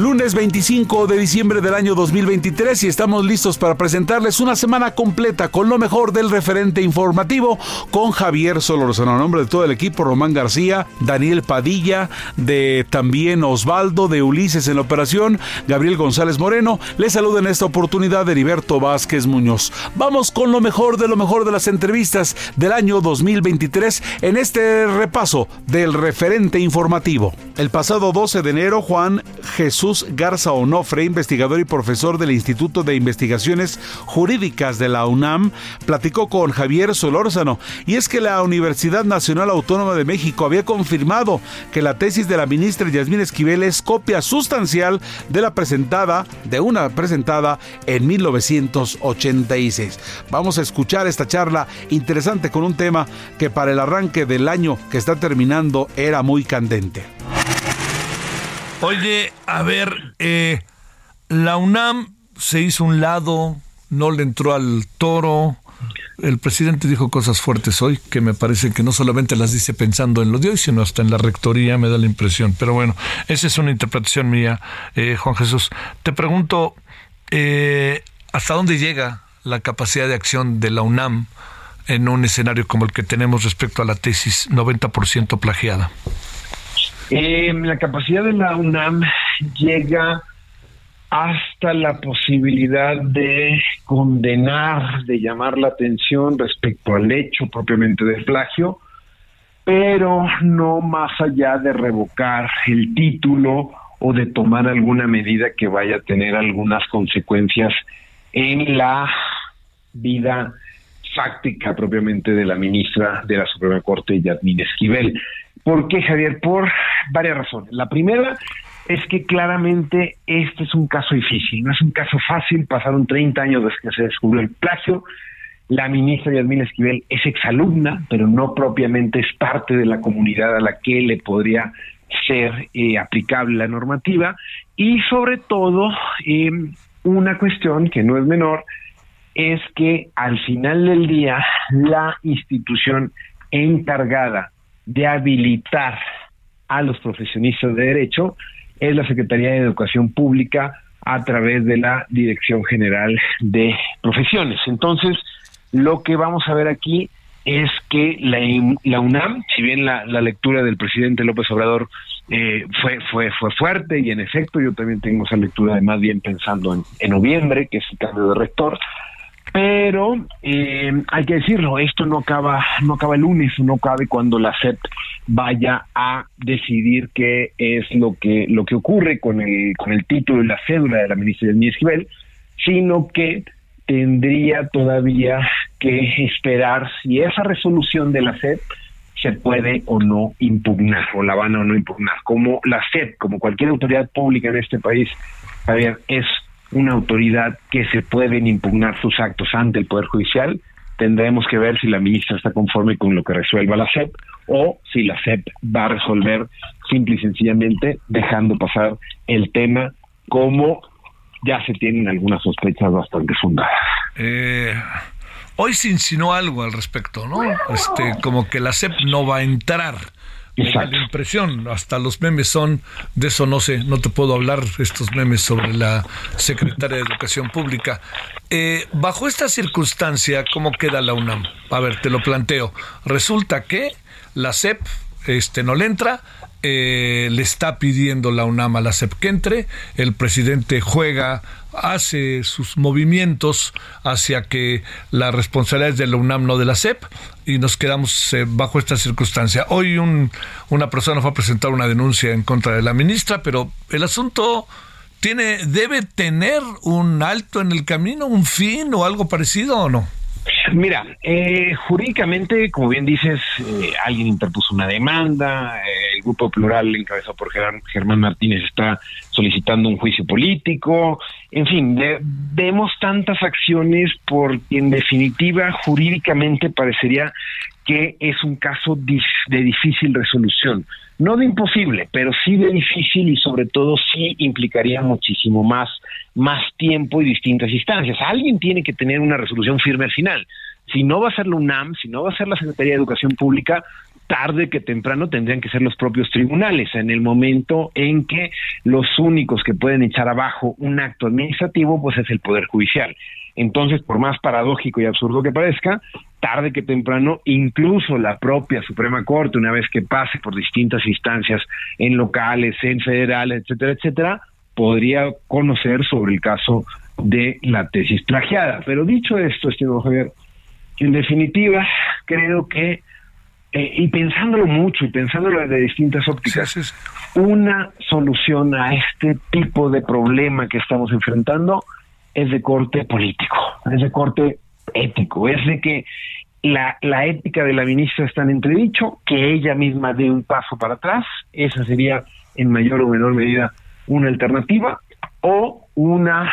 Lunes 25 de diciembre del año 2023 y estamos listos para presentarles una semana completa con lo mejor del referente informativo con Javier Solorzano. A nombre de todo el equipo, Román García, Daniel Padilla, de también Osvaldo, de Ulises en la operación, Gabriel González Moreno, les saluda en esta oportunidad Heriberto Vázquez Muñoz. Vamos con lo mejor de lo mejor de las entrevistas del año 2023 en este repaso del referente informativo. El pasado 12 de enero, Juan Jesús Garza Onofre, investigador y profesor del Instituto de Investigaciones Jurídicas de la UNAM, platicó con Javier Solórzano. Y es que la Universidad Nacional Autónoma de México había confirmado que la tesis de la ministra Yasmín Esquivel es copia sustancial de la presentada, de una presentada en 1986. Vamos a escuchar esta charla interesante con un tema que para el arranque del año que está terminando era muy candente. Oye, a ver, eh, la UNAM se hizo un lado, no le entró al toro. El presidente dijo cosas fuertes hoy que me parece que no solamente las dice pensando en lo de hoy, sino hasta en la rectoría, me da la impresión. Pero bueno, esa es una interpretación mía, eh, Juan Jesús. Te pregunto, eh, ¿hasta dónde llega la capacidad de acción de la UNAM en un escenario como el que tenemos respecto a la tesis 90% plagiada? Eh, la capacidad de la UNAM llega hasta la posibilidad de condenar, de llamar la atención respecto al hecho propiamente del plagio, pero no más allá de revocar el título o de tomar alguna medida que vaya a tener algunas consecuencias en la vida fáctica propiamente de la ministra de la Suprema Corte, Yadmin Esquivel. ¿Por qué, Javier? Por varias razones. La primera es que claramente este es un caso difícil, no es un caso fácil. Pasaron 30 años desde que se descubrió el plagio. La ministra Yasmín Esquivel es exalumna, pero no propiamente es parte de la comunidad a la que le podría ser eh, aplicable la normativa. Y sobre todo, eh, una cuestión que no es menor, es que al final del día la institución encargada de habilitar a los profesionistas de derecho es la Secretaría de Educación Pública a través de la Dirección General de Profesiones. Entonces, lo que vamos a ver aquí es que la, UNAM, si bien la, la, lectura del presidente López Obrador eh, fue, fue, fue fuerte, y en efecto yo también tengo esa lectura de más bien pensando en, en noviembre, que es el cambio de rector, pero eh, hay que decirlo, esto no acaba, no acaba el lunes, no cabe cuando la SEP vaya a decidir qué es lo que, lo que ocurre con el, con el título y la cédula de la ministra del Esquivel, sino que tendría todavía que esperar si esa resolución de la SEP se puede o no impugnar, o la van o no impugnar. Como la SEP, como cualquier autoridad pública en este país, Javier, es una autoridad que se pueden impugnar sus actos ante el Poder Judicial, tendremos que ver si la ministra está conforme con lo que resuelva la SEP o si la SEP va a resolver simple y sencillamente dejando pasar el tema como ya se tienen algunas sospechas bastante fundadas. Eh, hoy se insinuó algo al respecto, ¿no? Este, como que la SEP no va a entrar la impresión, hasta los memes son, de eso no sé, no te puedo hablar, estos memes sobre la secretaria de Educación Pública. Eh, bajo esta circunstancia, ¿cómo queda la UNAM? A ver, te lo planteo. Resulta que la SEP este, no le entra, eh, le está pidiendo la UNAM a la SEP que entre, el presidente juega hace sus movimientos hacia que la responsabilidad es de la UNAM, no de la SEP, y nos quedamos eh, bajo esta circunstancia. Hoy un, una persona fue a presentar una denuncia en contra de la ministra, pero el asunto tiene, debe tener un alto en el camino, un fin o algo parecido o no? Mira, eh, jurídicamente, como bien dices, eh, alguien interpuso una demanda, eh, el Grupo Plural, encabezado por Germán Martínez, está solicitando un juicio político, en fin, vemos tantas acciones porque en definitiva jurídicamente parecería que es un caso de difícil resolución. No de imposible, pero sí de difícil y sobre todo sí implicaría muchísimo más, más tiempo y distintas instancias. Alguien tiene que tener una resolución firme al final. Si no va a ser la UNAM, si no va a ser la Secretaría de Educación Pública, tarde que temprano tendrían que ser los propios tribunales, en el momento en que los únicos que pueden echar abajo un acto administrativo, pues es el Poder Judicial. Entonces, por más paradójico y absurdo que parezca, tarde que temprano, incluso la propia Suprema Corte, una vez que pase por distintas instancias en locales, en federales, etcétera, etcétera, podría conocer sobre el caso de la tesis plagiada. Pero dicho esto, estimado Javier, en definitiva, creo que, eh, y pensándolo mucho y pensándolo desde distintas ópticas, una solución a este tipo de problema que estamos enfrentando es de corte político, es de corte ético, es de que la, la ética de la ministra está en entredicho, que ella misma dé un paso para atrás, esa sería en mayor o menor medida una alternativa, o una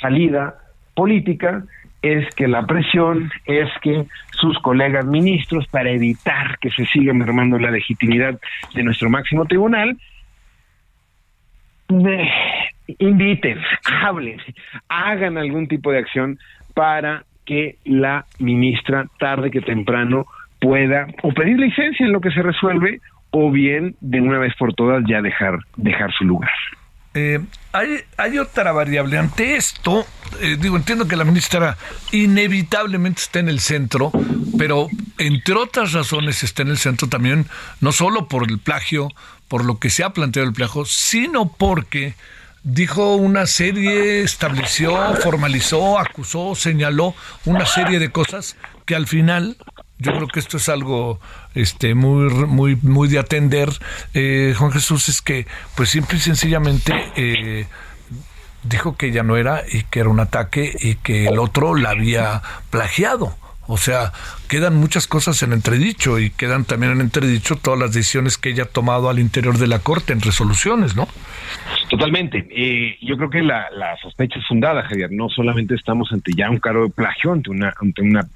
salida política es que la presión es que sus colegas ministros, para evitar que se siga mermando la legitimidad de nuestro máximo tribunal, inviten, hablen, hagan algún tipo de acción para que la ministra tarde que temprano pueda o pedir licencia en lo que se resuelve o bien de una vez por todas ya dejar dejar su lugar. Eh, hay, hay otra variable. Ante esto, eh, digo, entiendo que la ministra inevitablemente está en el centro, pero entre otras razones está en el centro también, no solo por el plagio, por lo que se ha planteado el plagio, sino porque dijo una serie, estableció, formalizó, acusó, señaló una serie de cosas que al final yo creo que esto es algo este muy muy muy de atender eh, Juan Jesús es que pues simple y sencillamente eh, dijo que ella no era y que era un ataque y que el otro la había plagiado o sea, quedan muchas cosas en entredicho y quedan también en entredicho todas las decisiones que ella ha tomado al interior de la Corte en resoluciones, ¿no? Totalmente. Eh, yo creo que la, sospecha es fundada, Javier. No solamente estamos ante ya un cargo de plagio, ante una, ante una,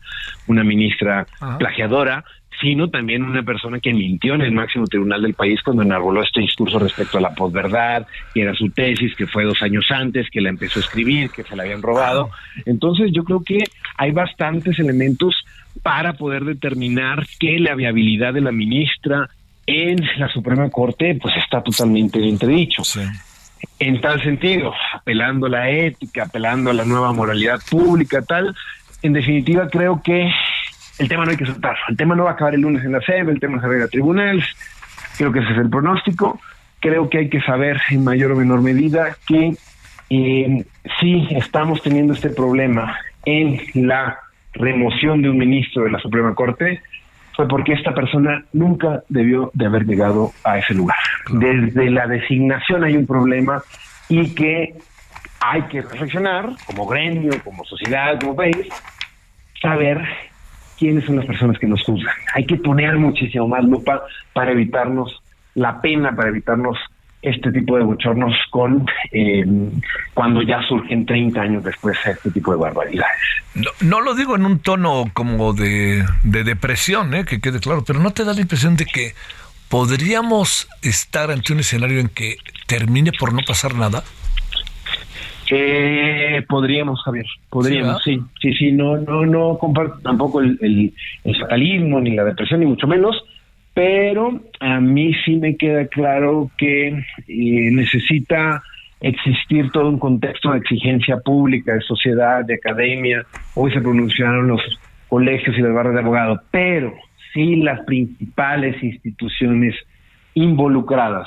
una ministra plagiadora, sino también una persona que mintió en el máximo tribunal del país cuando enarboló este discurso respecto a la posverdad, que era su tesis, que fue dos años antes, que la empezó a escribir, que se la habían robado. Entonces yo creo que hay bastantes elementos para poder determinar que la viabilidad de la ministra en la Suprema Corte pues está totalmente entredicho. En tal sentido, apelando a la ética, apelando a la nueva moralidad pública, tal, en definitiva creo que el tema no hay que soltarlo. El tema no va a acabar el lunes en la SEB, el tema se va a ir a tribunales. Creo que ese es el pronóstico. Creo que hay que saber en mayor o menor medida que eh, si estamos teniendo este problema en la remoción de un ministro de la Suprema Corte, fue porque esta persona nunca debió de haber llegado a ese lugar. Desde la designación hay un problema y que hay que reflexionar como gremio, como sociedad, como país, saber quiénes son las personas que nos juzgan. Hay que poner muchísimo más lupa para evitarnos la pena, para evitarnos este tipo de bochornos con eh, cuando ya surgen 30 años después este tipo de barbaridades. No, lo digo en un tono como de, de depresión, eh, que quede claro, pero ¿no te da la impresión de que podríamos estar ante un escenario en que termine por no pasar nada? Eh, podríamos, Javier, podríamos, sí, sí, sí, no, no, no comparto tampoco el, el, fatalismo ni la depresión ni mucho menos, pero a mí sí me queda claro que eh, necesita existir todo un contexto de exigencia pública, de sociedad, de academia. Hoy se pronunciaron los colegios y las barras de abogados, pero sí las principales instituciones involucradas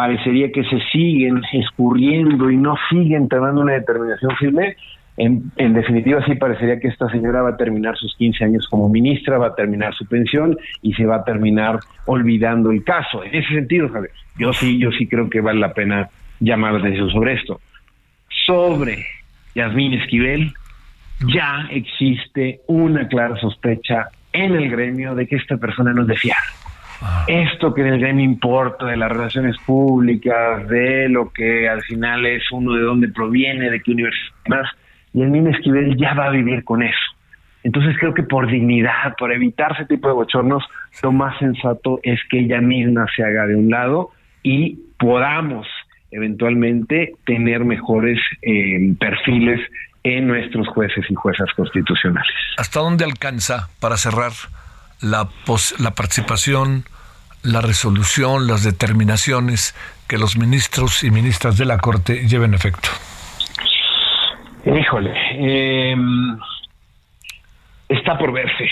parecería que se siguen escurriendo y no siguen tomando una determinación firme, en, en, definitiva, sí parecería que esta señora va a terminar sus 15 años como ministra, va a terminar su pensión y se va a terminar olvidando el caso. En ese sentido, Javier, yo sí, yo sí creo que vale la pena llamar la atención sobre esto. Sobre Yasmín Esquivel, ya existe una clara sospecha en el gremio de que esta persona no es de fiar. Ah. Esto que en el gremio importa de las relaciones públicas, de lo que al final es uno de dónde proviene, de qué universidad y el mismo Esquivel ya va a vivir con eso. Entonces creo que por dignidad, por evitar ese tipo de bochornos, lo más sensato es que ella misma se haga de un lado y podamos eventualmente tener mejores eh, perfiles en nuestros jueces y juezas constitucionales. ¿Hasta dónde alcanza, para cerrar, la, la participación, la resolución, las determinaciones que los ministros y ministras de la Corte lleven efecto? Híjole, eh, está por verse,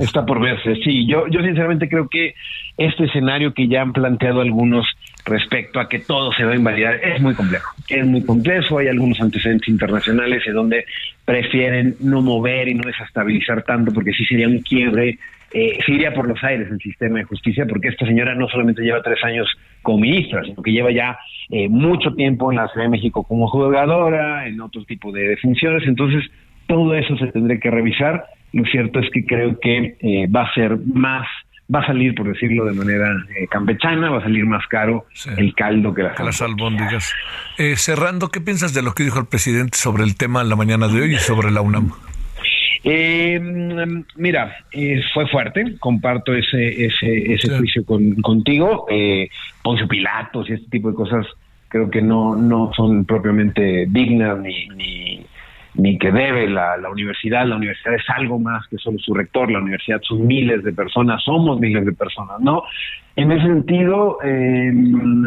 está por verse. Sí, yo, yo sinceramente creo que este escenario que ya han planteado algunos respecto a que todo se va a invalidar es muy complejo. Es muy complejo, hay algunos antecedentes internacionales en donde prefieren no mover y no desestabilizar tanto porque sí sería un quiebre eh, se iría por los aires el sistema de justicia, porque esta señora no solamente lleva tres años como ministra, sino que lleva ya eh, mucho tiempo en la Ciudad de México como jugadora, en otro tipo de funciones, entonces todo eso se tendría que revisar. Lo cierto es que creo que eh, va a ser más, va a salir, por decirlo de manera eh, campechana, va a salir más caro el caldo que las, albóndigas. cerrando, ¿qué piensas de lo que dijo el presidente sobre el tema en la mañana de hoy y sobre la UNAM? Eh, mira, eh, fue fuerte, comparto ese ese, ese juicio con, contigo. Eh, Poncio Pilatos y este tipo de cosas creo que no no son propiamente dignas ni, ni, ni que debe la, la universidad. La universidad es algo más que solo su rector. La universidad son miles de personas, somos miles de personas, ¿no? En ese sentido, eh,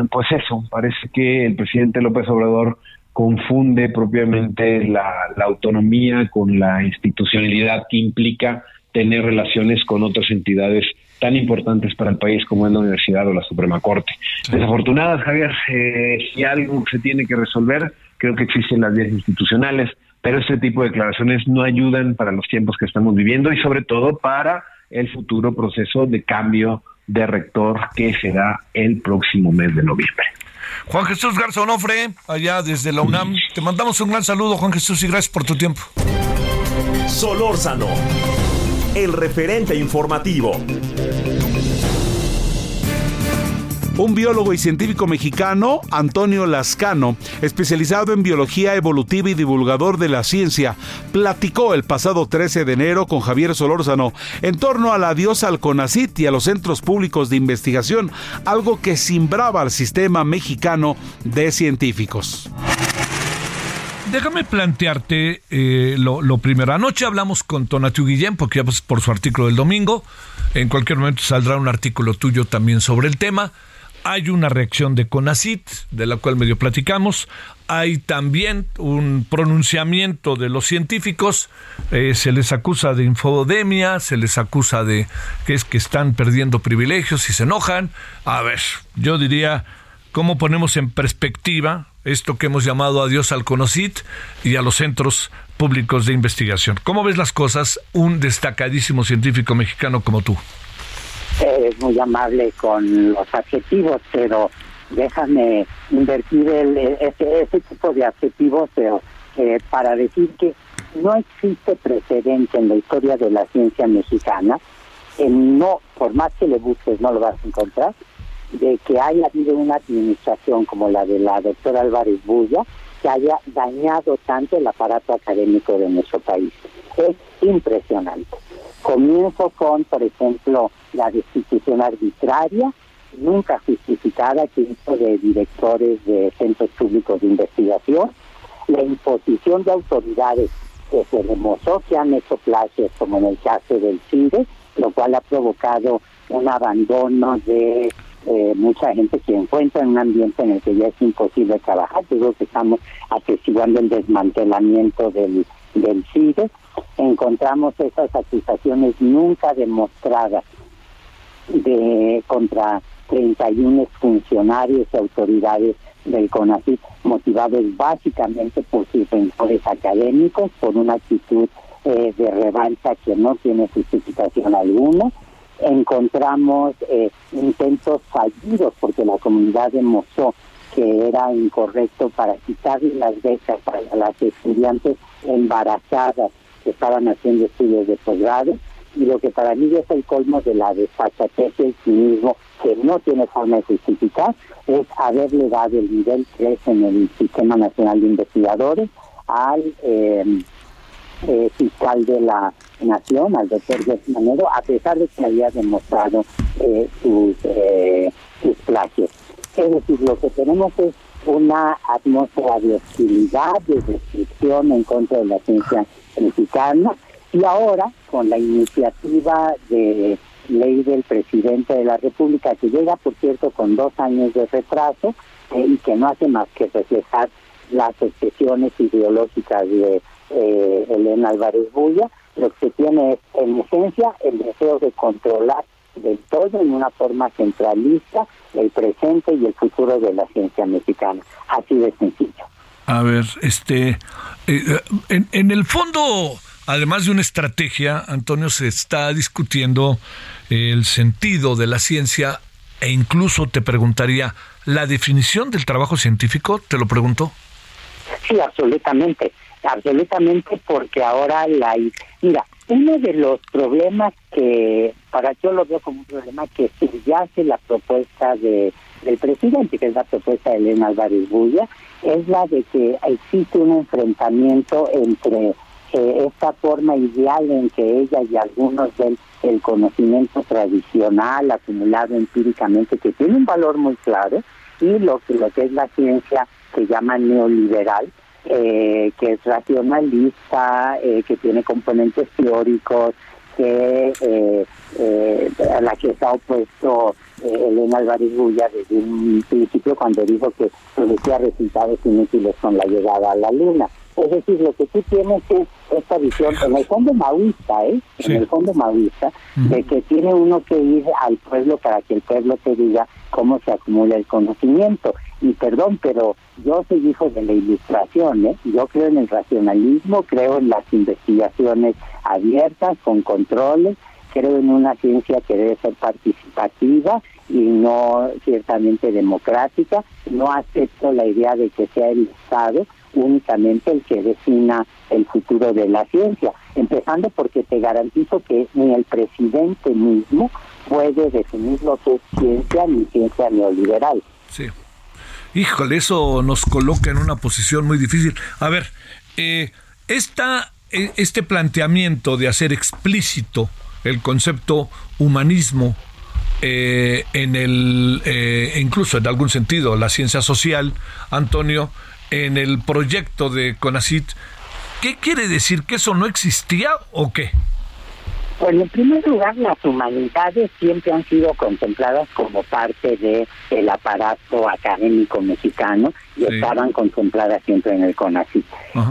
pues eso, parece que el presidente López Obrador confunde propiamente la, autonomía con la institucionalidad que implica tener relaciones con otras entidades tan importantes para el país como es la universidad o la Suprema Corte. Desafortunadas, Javier, eh, si algo se tiene que resolver, creo que existen las vías institucionales, pero este tipo de declaraciones no ayudan para los tiempos que estamos viviendo y sobre todo para el futuro proceso de cambio de rector que será el próximo mes de noviembre. Juan Jesús Garza Onofre, allá desde la UNAM. Te mandamos un gran saludo, Juan Jesús, y gracias por tu tiempo. Solórzano, el referente informativo. Un biólogo y científico mexicano, Antonio Lascano, especializado en biología evolutiva y divulgador de la ciencia, platicó el pasado 13 de enero con Javier Solórzano en torno al adiós al CONACIT y a los centros públicos de investigación, algo que simbraba al sistema mexicano de científicos. Déjame plantearte eh, lo, primero. Anoche hablamos con Tonatiu Guillén, porque ya pues, por su artículo del domingo. En cualquier momento saldrá un artículo tuyo también sobre el tema. Hay una reacción de CONACIT, de la cual medio platicamos. Hay también un pronunciamiento de los científicos. Eh, se les acusa de infodemia, se les acusa de que es que están perdiendo privilegios y se enojan. A ver, yo diría, ¿cómo ponemos en perspectiva esto que hemos llamado adiós al CONACIT y a los centros públicos de investigación? ¿Cómo ves las cosas un destacadísimo científico mexicano como tú? Es muy amable con los adjetivos, pero déjame invertir el, ese, ese tipo de adjetivos pero, eh, para decir que no existe precedente en la historia de la ciencia mexicana, en no, por más que le busques no lo vas a encontrar, de que haya habido una administración como la de la doctora Álvarez Bulla que haya dañado tanto el aparato académico de nuestro país. Es impresionante. Comienzo con, por ejemplo, la destitución arbitraria, nunca justificada que hizo de directores de centros públicos de investigación, la imposición de autoridades que se demostró que han hecho plagios, como en el caso del CIDE, lo cual ha provocado un abandono de eh, mucha gente que encuentra en un ambiente en el que ya es imposible trabajar. Creo que estamos atestiguando el desmantelamiento del, del CIDE. Encontramos esas acusaciones nunca demostradas de contra 31 funcionarios y autoridades del CONACYT motivados básicamente por sus rencores académicos, por una actitud eh, de revancha que no tiene justificación alguna. Encontramos eh, intentos fallidos porque la comunidad demostró que era incorrecto para quitarle las becas para las estudiantes embarazadas que estaban haciendo estudios de posgrado y lo que para mí es el colmo de la desfachatez y cinismo que no tiene forma de justificar es haberle dado el nivel 3 en el Sistema Nacional de Investigadores al eh, eh, fiscal de la Nación, al doctor Manero, a pesar de que había demostrado eh, sus, sus plagios. Es decir, lo que tenemos es una atmósfera de hostilidad, de restricción en contra de la ciencia mexicana. Y ahora con la iniciativa de ley del presidente de la República que llega, por cierto, con dos años de retraso eh, y que no hace más que reflejar las expresiones ideológicas de eh, Elena Álvarez Bulla, lo que tiene es en esencia el deseo de controlar del todo en una forma centralista el presente y el futuro de la ciencia mexicana. Así de sencillo. A ver, este, eh, en, en el fondo, además de una estrategia, Antonio, se está discutiendo el sentido de la ciencia e incluso te preguntaría, ¿la definición del trabajo científico? ¿Te lo pregunto? Sí, absolutamente, absolutamente porque ahora la... Mira, uno de los problemas que, para yo lo veo como un problema que subyace la propuesta de del presidente, que es la propuesta de Elena Álvarez Bulla, es la de que existe un enfrentamiento entre eh, esta forma ideal en que ella y algunos del el conocimiento tradicional acumulado empíricamente que tiene un valor muy claro y lo que lo que es la ciencia que llama neoliberal eh, que es racionalista eh, que tiene componentes teóricos que eh, a la que está opuesto Elena Álvarez Bulla desde un principio cuando dijo que producía resultados inútiles con la llegada a la luna es decir, lo que tú tienes es esta visión, en el fondo maoísta, ¿eh? En el fondo maoísta, de que tiene uno que ir al pueblo para que el pueblo te diga cómo se acumula el conocimiento. Y perdón, pero yo soy hijo de la ilustración, ¿eh? Yo creo en el racionalismo, creo en las investigaciones abiertas, con controles, creo en una ciencia que debe ser participativa y no ciertamente democrática. No acepto la idea de que sea el Estado únicamente el que defina el futuro de la ciencia, empezando porque te garantizo que ni el presidente mismo puede definir lo que es ciencia ni ciencia neoliberal. Sí. Híjole, eso nos coloca en una posición muy difícil. A ver, eh, esta, eh, este planteamiento de hacer explícito el concepto humanismo eh, en el, eh, incluso en algún sentido, la ciencia social, Antonio, en el proyecto de CONACIT, ¿qué quiere decir? ¿Que eso no existía o qué? Bueno, en primer lugar, las humanidades siempre han sido contempladas como parte del el aparato académico mexicano y estaban contempladas siempre en el CONACIT.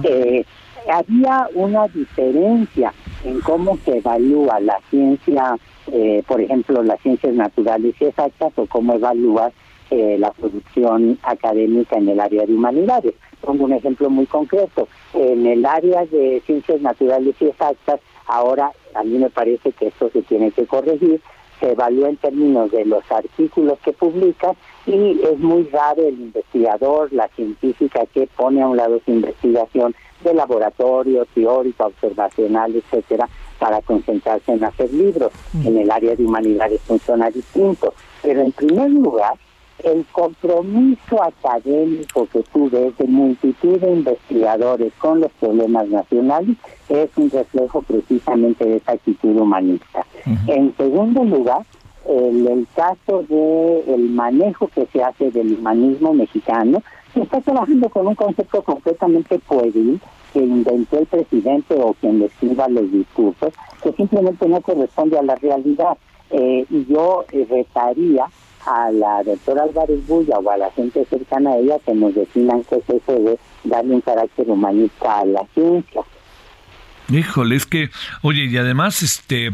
Eh, había una diferencia en cómo se evalúa la ciencia, eh, por ejemplo, las ciencias naturales y exactas o cómo evalúas eh, la producción académica en el área de humanidades. Pongo un ejemplo muy concreto. En el área de ciencias naturales y exactas, ahora a mí me parece que esto se tiene que corregir, se evalúa en términos de los artículos que publica y es muy raro el investigador, la científica que pone a un lado su investigación de laboratorio, teórica, observacional, etcétera, para concentrarse en hacer libros. En el área de humanidades funciona distinto. Pero en primer lugar, el compromiso académico que tú ves de multitud de investigadores con los problemas nacionales es un reflejo precisamente de esa actitud humanista. En segundo lugar, el, el caso de el manejo que se hace del humanismo mexicano, se está trabajando con un concepto completamente pueril que inventó el presidente o quien le escriba los discursos, que simplemente no corresponde a la realidad. Eh, y yo eh, retaría a la doctora Álvarez Bulla o a la gente cercana a ella que nos definan qué es eso de darle un carácter humanista a la ciencia. Híjole, es que, oye, y además, este,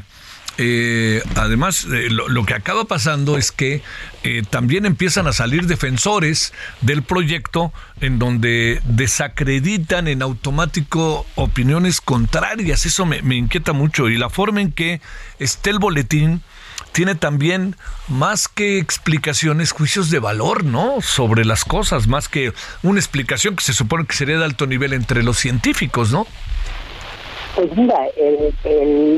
eh, además, eh, lo, que acaba pasando es que eh, también empiezan a salir defensores del proyecto en donde desacreditan en automático opiniones contrarias. Eso me inquieta mucho. Y la forma en que esté el boletín tiene también más que explicaciones, juicios de valor, ¿no? Sobre las cosas, más que una explicación que se supone que sería de alto nivel entre los científicos, ¿no? Pues mira,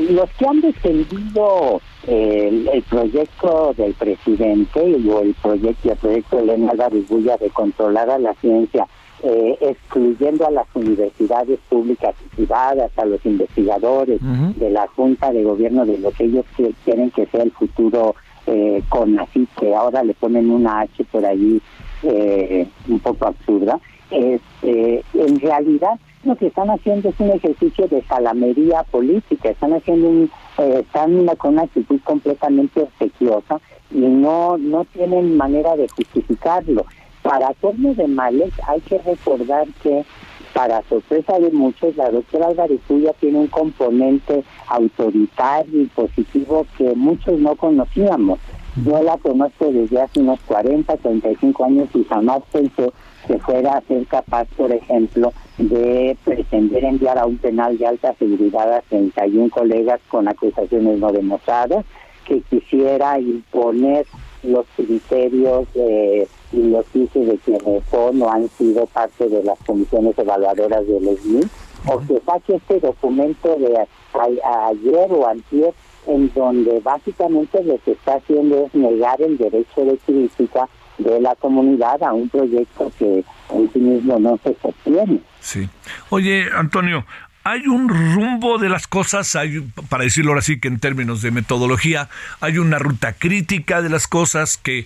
los que han defendido el, proyecto del presidente o el proyecto, el proyecto de Elena Álvarez de controlar a la ciencia, eh, excluyendo a las universidades públicas y privadas, a los investigadores de la Junta de Gobierno de lo que ellos quieren que sea el futuro eh, con así que ahora le ponen una H por allí eh, un poco absurda, es, en realidad lo que están haciendo es un ejercicio de salamería política, están haciendo un, eh, están con una actitud completamente obsequiosa y no, no tienen manera de justificarlo. Para hacerlo de males hay que recordar que para sorpresa de muchos, la doctora Álvarez tiene un componente autoritario y positivo que muchos no conocíamos. Yo la conozco desde hace unos 40, 35 años y jamás pensé que fuera a ser capaz, por ejemplo, de pretender enviar a un penal de alta seguridad a 31 colegas con acusaciones no demostradas, que quisiera imponer los criterios eh, y los juicios de quienes son o han sido parte de las comisiones evaluadoras del SNI, o que saque este documento de ayer o antier en donde básicamente lo que está haciendo es negar el derecho de crítica de la comunidad a un proyecto que en sí mismo no se sostiene. Sí. Oye, Antonio, hay un rumbo de las cosas, hay, para decirlo ahora sí que en términos de metodología, hay una ruta crítica de las cosas que,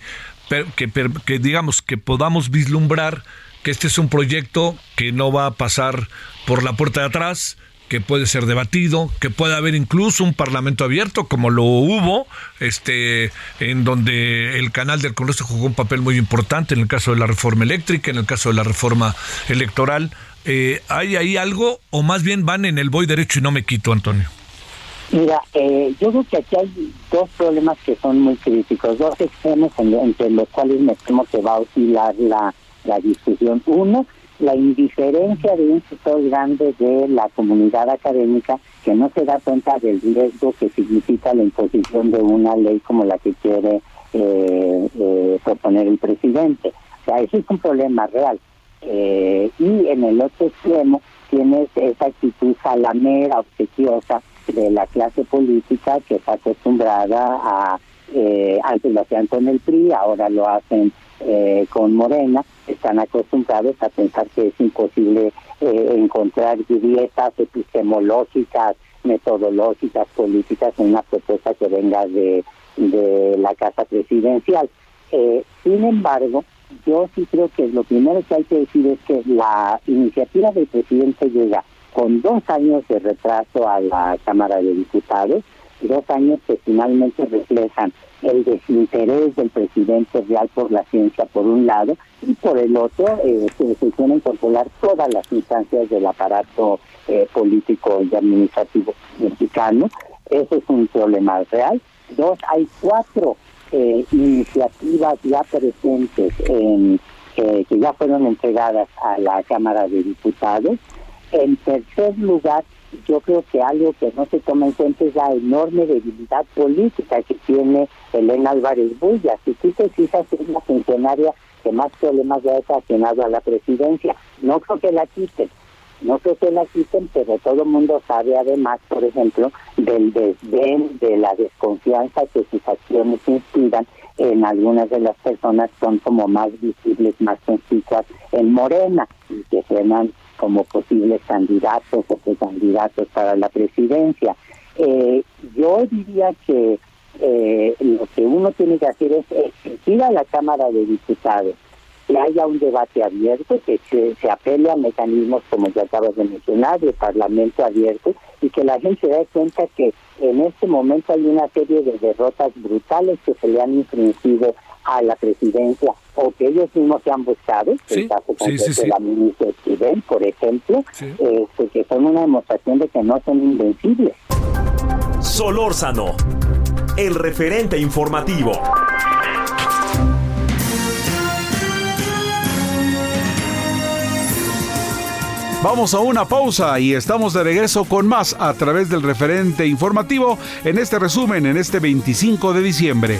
que, que digamos que podamos vislumbrar que este es un proyecto que no va a pasar por la puerta de atrás, que puede ser debatido, que puede haber incluso un parlamento abierto, como lo hubo, este, en donde el canal del Congreso jugó un papel muy importante en el caso de la reforma eléctrica, en el caso de la reforma electoral. Eh, ¿Hay ahí algo o más bien van en el voy derecho y no me quito, Antonio? Mira, eh, yo creo que aquí hay dos problemas que son muy críticos, dos extremos entre los cuales me temo que va a oscilar la, la discusión. Uno, la indiferencia de un sector grande de la comunidad académica que no se da cuenta del riesgo que significa la imposición de una ley como la que quiere eh, eh, proponer el presidente. O sea, eso es un problema real. Eh, y en el otro extremo tienes esa actitud salamera, obsequiosa de la clase política que está acostumbrada a, antes lo hacían con el PRI, ahora lo hacen eh, con Morena están acostumbrados a pensar que es imposible eh, encontrar grietas epistemológicas, metodológicas, políticas en una propuesta que venga de, de la Casa Presidencial. Eh, sin embargo, yo sí creo que lo primero que hay que decir es que la iniciativa del presidente llega con dos años de retraso a la Cámara de Diputados, dos años que finalmente reflejan el desinterés del presidente real por la ciencia por un lado y por el otro eh, se, quieren controlar todas las instancias del aparato eh, político y administrativo mexicano. Ese es un problema real. Dos, hay cuatro eh, iniciativas ya presentes en, que ya fueron entregadas a la Cámara de Diputados. En tercer lugar, yo creo que algo que no se toma en cuenta es la enorme debilidad política que tiene Elena Álvarez Bulla. Si tú te fijas, es la funcionaria que más problemas ha ocasionado a la presidencia. No creo que la quiten, no creo que la quiten, pero todo el mundo sabe además, por ejemplo, del desdén, de la desconfianza que sus acciones inspiran en algunas de las personas son como más visibles, más conspicuas en Morena y que suenan como posibles candidatos o precandidatos para la presidencia. Eh, yo diría que eh, lo que uno tiene que hacer es exigir a la Cámara de Diputados que haya un debate abierto, que se, se apele a mecanismos como ya acabas de mencionar, de parlamento abierto, y que la gente se dé cuenta que en este momento hay una serie de derrotas brutales que se le han infringido a la presidencia o que ellos mismos se han buscado, el caso de la ministra Esquivel, por ejemplo, eh, que son una demostración de que no son invencibles. Solórzano, el referente informativo. Vamos a una pausa y estamos de regreso con más a través del referente informativo en este resumen en este 25 de diciembre.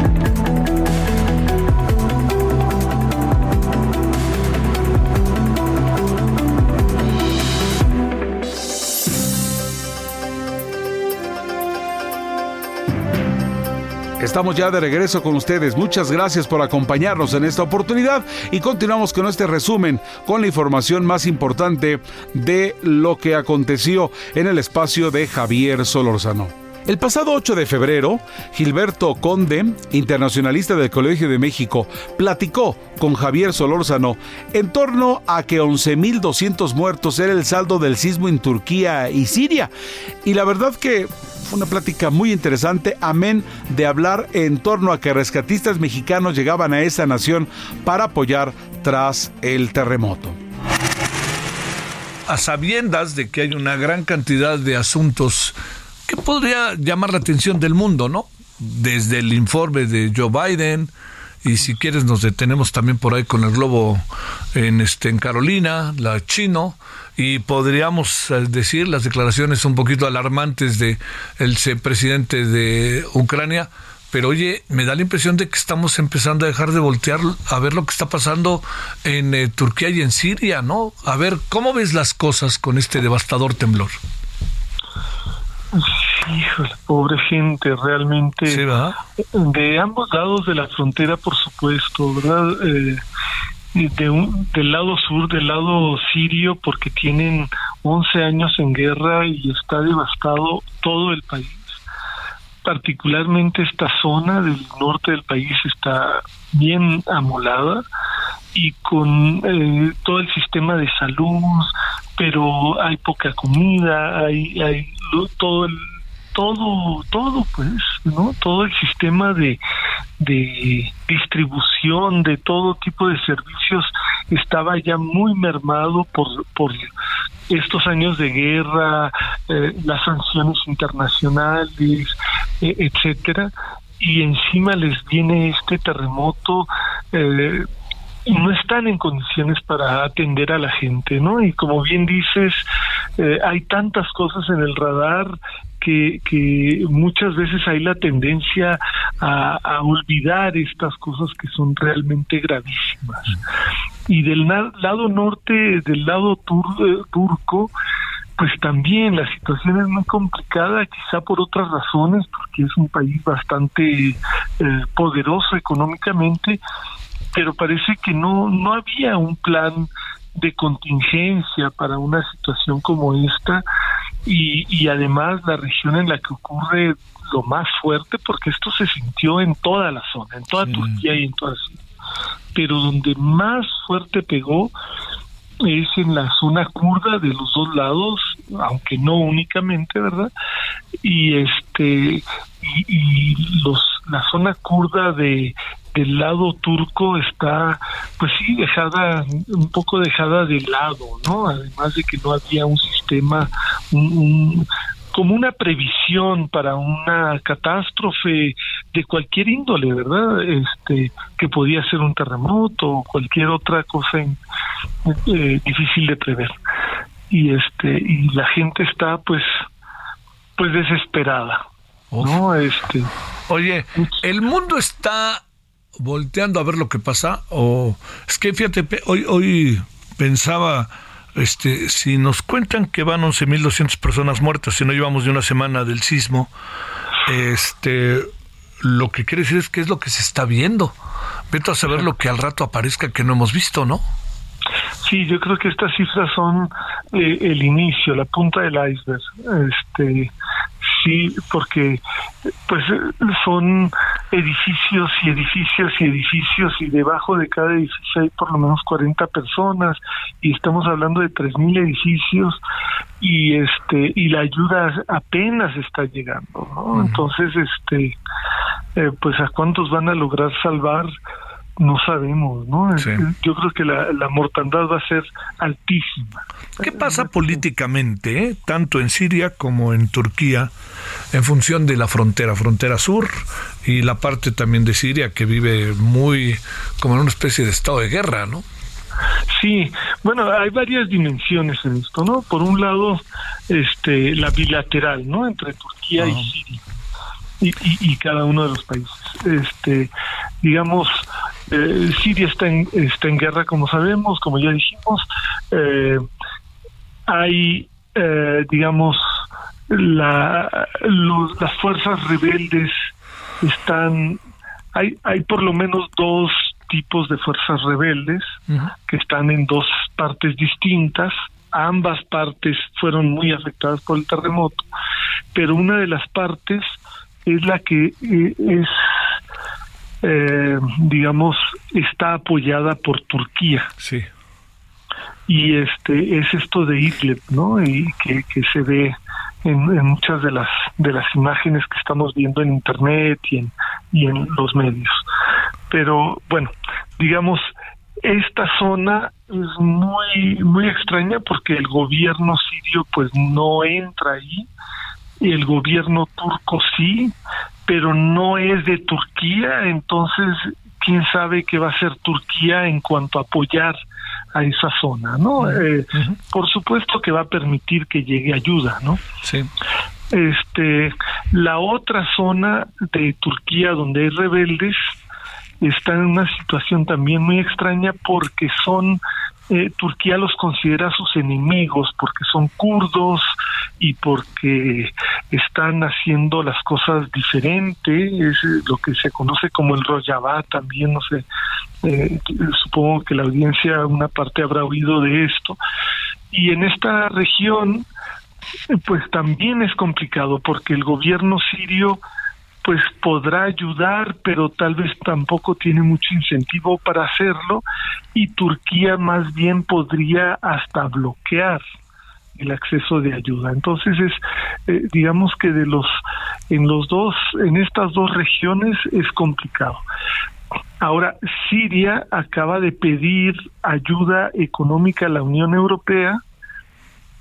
Estamos ya de regreso con ustedes. Muchas gracias por acompañarnos en esta oportunidad y continuamos con este resumen con la información más importante de lo que aconteció en el espacio de Javier Solórzano. El pasado 8 de febrero, Gilberto Conde, internacionalista del Colegio de México, platicó con Javier Solórzano en torno a que 11.200 muertos era el saldo del sismo en Turquía y Siria. Y la verdad que fue una plática muy interesante, amén de hablar en torno a que rescatistas mexicanos llegaban a esa nación para apoyar tras el terremoto a sabiendas de que hay una gran cantidad de asuntos que podría llamar la atención del mundo, ¿no? Desde el informe de Joe Biden, y si quieres nos detenemos también por ahí con el globo en este en Carolina, la chino y podríamos eh, decir las declaraciones un poquito alarmantes de el presidente de Ucrania, pero oye, me da la impresión de que estamos empezando a dejar de voltear a ver lo que está pasando en eh, Turquía y en Siria, ¿no? A ver, ¿cómo ves las cosas con este devastador temblor? Híjole, pobre gente, realmente. de ambos lados de la frontera, por supuesto, ¿verdad? Eh, de un, del lado sur, del lado sirio, porque tienen 11 años en guerra y está devastado todo el país. Particularmente esta zona del norte del país está bien amolada y con eh, todo el sistema de salud, pero hay poca comida, hay, hay todo el todo, todo, pues, ¿no? Todo el sistema de, de distribución de todo tipo de servicios estaba ya muy mermado por, por estos años de guerra, eh, las sanciones internacionales, eh, etcétera, y encima les viene este terremoto. Eh, no están en condiciones para atender a la gente, ¿no? Y como bien dices, eh, hay tantas cosas en el radar que, que muchas veces hay la tendencia a, olvidar estas cosas que son realmente gravísimas. Y del lado norte, del lado turco, pues también la situación es muy complicada, quizá por otras razones, porque es un país bastante eh, poderoso económicamente, pero parece que no, no había un plan de contingencia para una situación como esta y, y además la región en la que ocurre lo más fuerte porque esto se sintió en toda la zona, en toda Turquía y en toda Siria. Pero donde más fuerte pegó es en la zona kurda de los dos lados, aunque no únicamente, ¿verdad? Y este y, y los la zona kurda de del lado turco está, pues sí, dejada, un poco dejada de lado, ¿no? Además de que no había un sistema, un, como una previsión para una catástrofe de cualquier índole, ¿verdad? Este, que podía ser un terremoto o cualquier otra cosa eh, difícil de prever. Y este, y la gente está, pues, pues desesperada, ¿no? Este. Oye, el mundo está volteando a ver lo que pasa o es que fíjate hoy hoy pensaba este si nos cuentan que van 11.200 personas muertas si no llevamos de una semana del sismo este lo que quiere decir es que es lo que se está viendo vete a saber lo que al rato aparezca que no hemos visto no Sí, yo creo que estas cifras son eh, el inicio, la punta del iceberg. Este, sí, porque pues son edificios y edificios y edificios y debajo de cada edificio hay por lo menos 40 personas y estamos hablando de 3000 edificios y este y la ayuda apenas está llegando, ¿no? Entonces, este eh, pues a cuántos van a lograr salvar no sabemos, ¿no? Yo creo que la, mortandad va a ser altísima. ¿Qué pasa políticamente, eh? tanto en Siria como en Turquía, en función de la frontera, frontera sur y la parte también de Siria que vive muy como en una especie de estado de guerra, ¿no? Sí, bueno, hay varias dimensiones en esto, ¿no? Por un lado, este, la bilateral, ¿no? Entre Turquía y Siria. Y, y, cada uno de los países. Este, digamos, eh, Siria está en, está en guerra, como sabemos, como ya dijimos. Eh, hay, eh, digamos, la, las fuerzas rebeldes están. Hay, hay por lo menos dos tipos de fuerzas rebeldes que están en dos partes distintas. Ambas partes fueron muy afectadas por el terremoto, pero una de las partes es la que es eh, digamos, está apoyada por Turquía. Sí. Y este es esto de Idlib, ¿no? Y que, que se ve en, muchas de las de las imágenes que estamos viendo en internet y en y en los medios. Pero bueno, digamos esta zona es muy muy extraña porque el gobierno sirio pues no entra ahí el gobierno turco sí, pero no es de Turquía, entonces quién sabe qué va a hacer Turquía en cuanto a apoyar a esa zona, ¿no? Eh, por supuesto que va a permitir que llegue ayuda, ¿no? Sí. Este, la otra zona de Turquía donde hay rebeldes está en una situación también muy extraña porque son eh, Turquía los considera sus enemigos porque son kurdos y porque están haciendo las cosas diferentes, es lo que se conoce como el Rojava también, no sé, eh, supongo que la audiencia una parte habrá oído de esto. Y en esta región, pues también es complicado porque el gobierno sirio pues podrá ayudar, pero tal vez tampoco tiene mucho incentivo para hacerlo y Turquía más bien podría hasta bloquear el acceso de ayuda. Entonces es, eh, digamos que de los, en los dos, en estas dos regiones es complicado. Ahora, Siria acaba de pedir ayuda económica a la Unión Europea,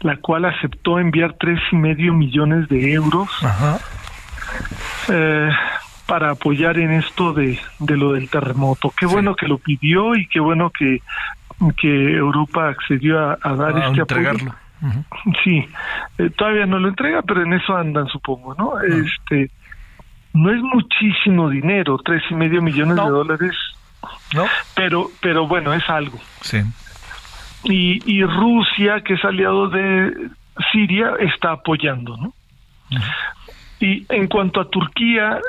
la cual aceptó enviar tres y medio millones de euros eh, para apoyar en esto de, de lo del terremoto. Qué bueno que lo pidió y qué bueno que, que Europa accedió a, dar este apoyo. Sí, eh, todavía no lo entrega, pero en eso andan, supongo, ¿no? Este, no es muchísimo dinero, tres y medio millones de dólares, ¿no? Pero, pero bueno, es algo. Sí. Y, y Rusia, que es aliado de Siria, está apoyando, ¿no? Y en cuanto a Turquía,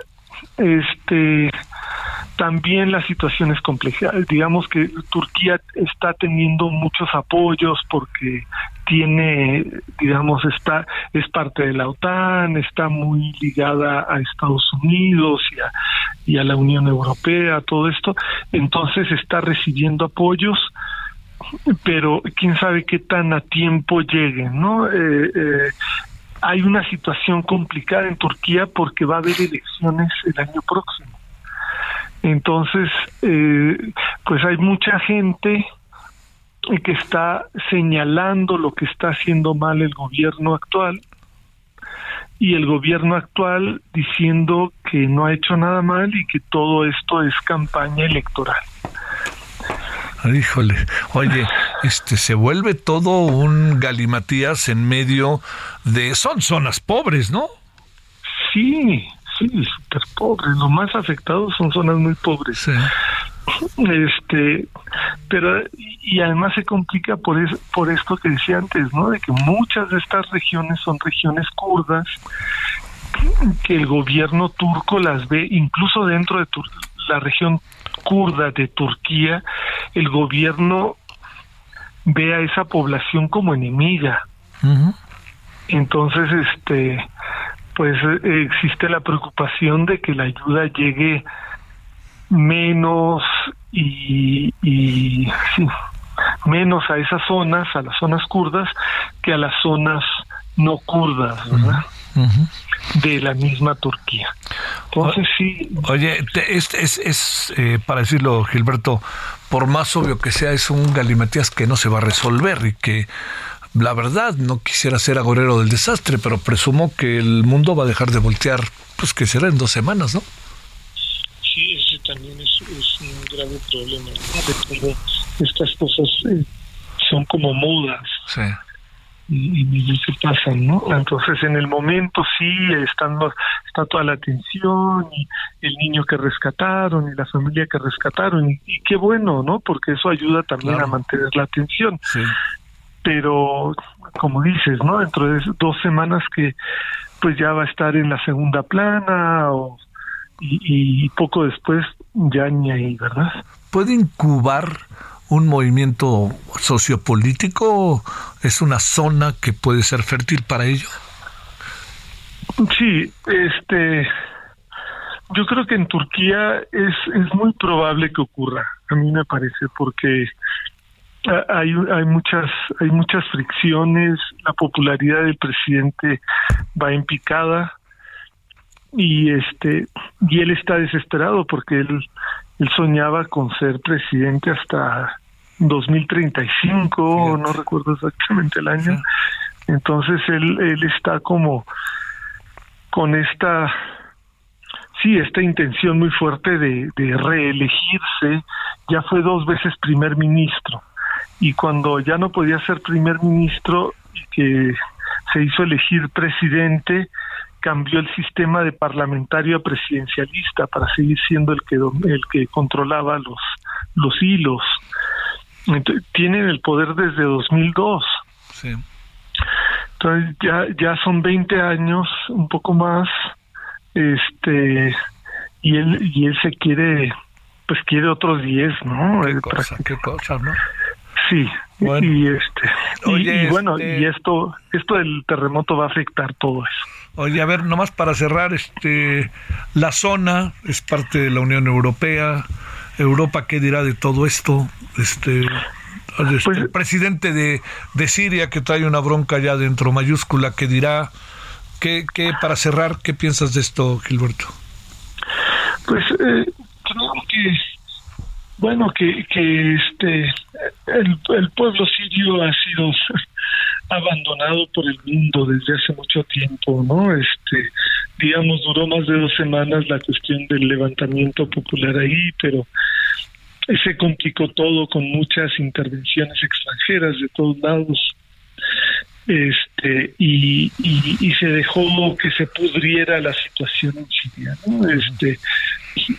este también la situación es compleja. Digamos que Turquía está teniendo muchos apoyos porque tiene, digamos, está es parte de la OTAN, está muy ligada a Estados Unidos y a, la Unión Europea, todo esto. Entonces está recibiendo apoyos pero quién sabe qué tan a tiempo lleguen, ¿no? Eh, eh, hay una situación complicada en Turquía porque va a haber elecciones el año próximo. Entonces, eh, pues hay mucha gente que está señalando lo que está haciendo mal el gobierno actual y el gobierno actual diciendo que no ha hecho nada mal y que todo esto es campaña electoral. Híjole, oye, este se vuelve todo un galimatías en medio de son zonas pobres, ¿no? Sí, sí, súper pobres. Los más afectados son zonas muy pobres. Sí. Este, pero y además se complica por por esto que decía antes, ¿no? De que muchas de estas regiones son regiones kurdas que el gobierno turco las ve incluso dentro de la región kurda de Turquía, el gobierno ve a esa población como enemiga. Entonces, este, pues eh, existe la preocupación de que la ayuda llegue menos y, y sí, menos a esas zonas, a las zonas kurdas, que a las zonas no kurdas, ¿verdad? de la misma Turquía. Entonces sí. Oye, es, es, es eh, para decirlo, Gilberto, por más obvio que sea, es un galimatías que no se va a resolver y que la verdad no quisiera ser agorero del desastre, pero presumo que el mundo va a dejar de voltear, pues que será en dos semanas, ¿no? Sí, ese también es, un grave problema. estas cosas eh, son como mudas. Sí y, se pasan, ¿no? Entonces en el momento sí están está toda la atención y el niño que rescataron y la familia que rescataron y, qué bueno, ¿no? Porque eso ayuda también a mantener la atención. Pero como dices, ¿no? Dentro de dos semanas que pues ya va a estar en la segunda plana o, y, y poco después ya ni ahí, ¿verdad? ¿Puede incubar un movimiento sociopolítico? ¿Es una zona que puede ser fértil para ello? Sí, este, yo creo que en Turquía es, es muy probable que ocurra, a mí me parece, porque hay, hay muchas hay muchas fricciones, la popularidad del presidente va en picada y este y él está desesperado porque él él soñaba con ser presidente hasta 2035, no recuerdo exactamente el año. Entonces él, él está como con esta, sí, esta intención muy fuerte de, de reelegirse. Ya fue dos veces primer ministro. Y cuando ya no podía ser primer ministro y que se hizo elegir presidente, cambió el sistema de parlamentario a presidencialista para seguir siendo el que el que controlaba los los hilos tienen el poder desde 2002. Sí. Entonces ya, ya son 20 años, un poco más, este, y él, y él se quiere, pues quiere otros 10, ¿no? Qué cosa, qué cosa, ¿no? Sí, y este, y, bueno, y este esto, esto del terremoto va a afectar todo eso. Oye, a ver, nomás para cerrar, este, la zona es parte de la Unión Europea, Europa qué dirá de todo esto, este, este pues, el presidente de, de, Siria que trae una bronca ya dentro mayúscula que dirá, ¿qué, qué para cerrar, qué piensas de esto, Gilberto? Pues eh, creo que bueno que, que este el, el pueblo sirio ha sido abandonado por el mundo desde hace mucho tiempo, ¿no? Este, digamos, duró más de dos semanas la cuestión del levantamiento popular ahí, pero se complicó todo con muchas intervenciones extranjeras de todos lados este y, y, se dejó que se pudriera la situación en Siria ¿no? este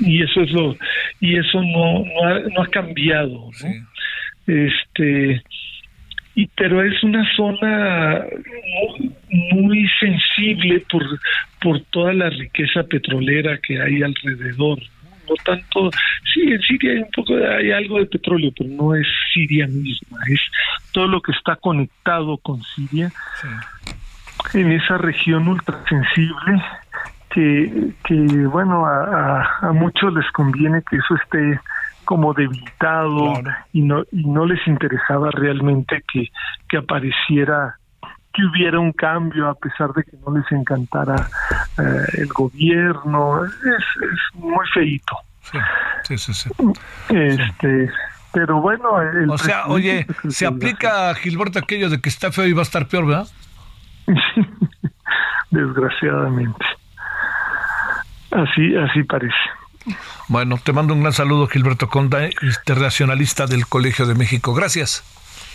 y eso es lo y eso no no ha, no ha cambiado ¿no? este y pero es una zona muy, sensible por por toda la riqueza petrolera que hay alrededor no tanto sí en Siria hay un poco hay algo de petróleo pero no es Siria misma es todo lo que está conectado con Siria en esa región ultra sensible que que bueno a, a, a muchos les conviene que eso esté como debilitado y no y no les interesaba realmente que, que apareciera que hubiera un cambio a pesar de que no les encantara eh, el gobierno. Es, es muy feito sí, sí, sí, este pero bueno o sea oye se aplica a Gilberto aquello de que está feo y va a estar peor verdad desgraciadamente. Así así parece bueno, te mando un gran saludo, Gilberto Conda, internacionalista del Colegio de México. Gracias.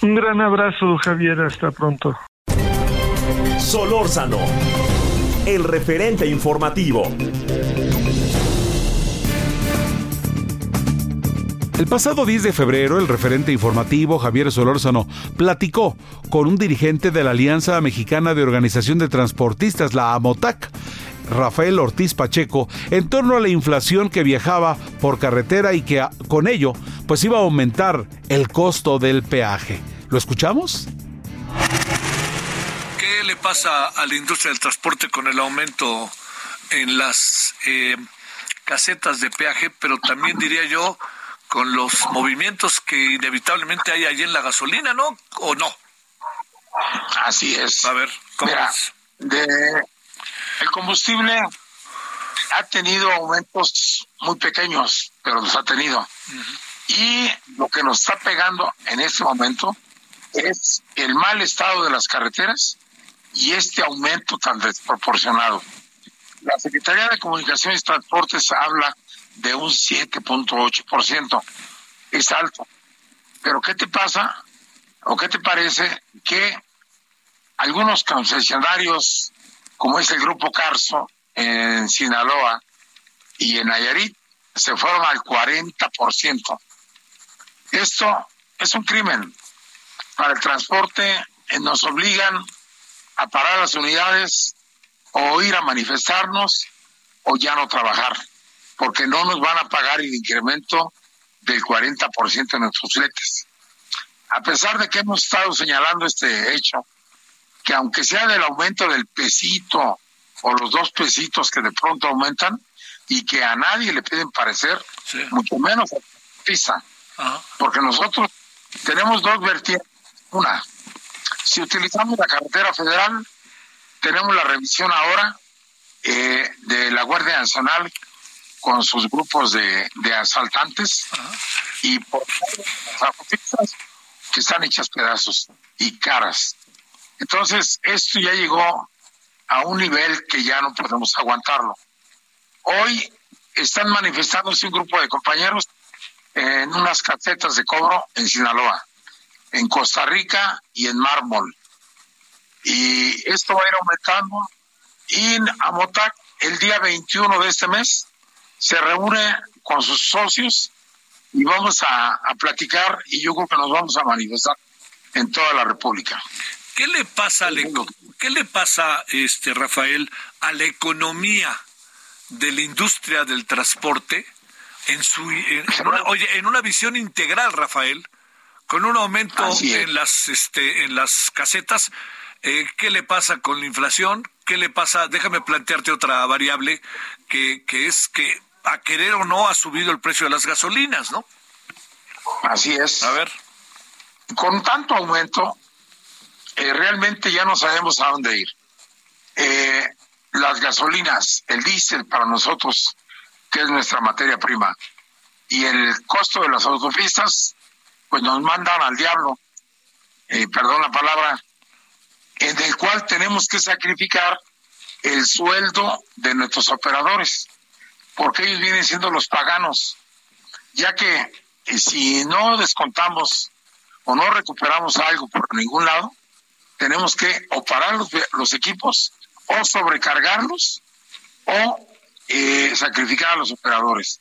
Un gran abrazo, Javier. Hasta pronto. Solórzano, el referente informativo. El pasado 10 de febrero, el referente informativo Javier Solórzano platicó con un dirigente de la Alianza Mexicana de Organización de Transportistas, la AMOTAC, Rafael Ortiz Pacheco en torno a la inflación que viajaba por carretera y que con ello pues iba a aumentar el costo del peaje. ¿Lo escuchamos? ¿Qué le pasa a la industria del transporte con el aumento en las eh, casetas de peaje, pero también diría yo con los movimientos que inevitablemente hay allí en la gasolina, ¿no? ¿O no? Así es. A ver, ¿cómo Mira, es? de, el combustible ha tenido aumentos muy pequeños, pero los ha tenido. Y lo que nos está pegando en este momento es el mal estado de las carreteras y este aumento tan desproporcionado. La Secretaría de Comunicaciones y Transportes habla de un 7.8%. Es alto. Pero ¿qué te pasa o qué te parece que algunos concesionarios, como es el Grupo Carso en Sinaloa y en Nayarit, se fueron al 40%? Esto es un crimen. Para el transporte eh, nos obligan a parar las unidades o ir a manifestarnos o ya no trabajar, porque no nos van a pagar el incremento del 40% en nuestros fletes. A pesar de que hemos estado señalando este hecho, que aunque sea del aumento del pesito o los dos pesitos que de pronto aumentan y que a nadie le piden parecer, Sí. mucho menos a PISA, Ajá. porque nosotros tenemos dos vertientes. Una, si utilizamos la carretera federal, tenemos la revisión ahora eh, de la Guardia Nacional con sus grupos de, de asaltantes y por las autopistas que están hechas pedazos y caras. Entonces, esto ya llegó a un nivel que ya no podemos aguantarlo. Hoy están manifestándose un grupo de compañeros en unas casetas de cobro en Sinaloa, en Costa Rica y en Mármol. Y esto va a ir aumentando. Y en Amotac, el día 21 de este mes, se reúne con sus socios y vamos a, a platicar y yo creo que nos vamos a manifestar en toda la República. ¿Qué le pasa, a la eco- qué le pasa, este Rafael, a la economía de la industria del transporte en su, en, en una, oye, en una visión integral, Rafael, con un aumento en las, este, en las casetas? Eh, ¿Qué le pasa con la inflación? ¿Qué le pasa? Déjame plantearte otra variable que, que es que a querer o no ha subido el precio de las gasolinas, ¿no? Así es. A ver. con tanto aumento, realmente ya no sabemos a dónde ir. Eh, las gasolinas, el diésel para nosotros, que es nuestra materia prima, y el costo de las autopistas, pues nos mandan al diablo, eh, perdón la palabra, en el cual tenemos que sacrificar el sueldo de nuestros operadores, porque ellos vienen siendo los paganos, ya que eh, si no descontamos o no recuperamos algo por ningún lado, tenemos que o parar los, los equipos o sobrecargarlos o eh, sacrificar a los operadores.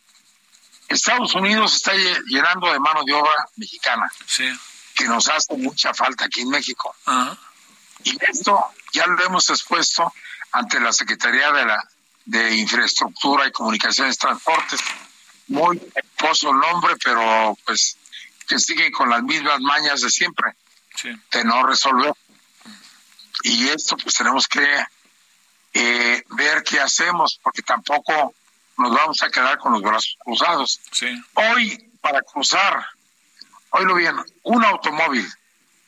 Estados Unidos está lle- llenando de mano de obra mexicana, Sí. que nos hace mucha falta aquí en México. Y esto ya lo hemos expuesto ante la Secretaría de la de Infraestructura y Comunicaciones Transportes. Muy esposo el nombre, pero pues que siguen con las mismas mañas de siempre, Sí. de no resolver. Y esto pues tenemos que eh, ver qué hacemos, porque tampoco nos vamos a quedar con los brazos cruzados. Sí. Hoy, para cruzar, oílo bien, un automóvil,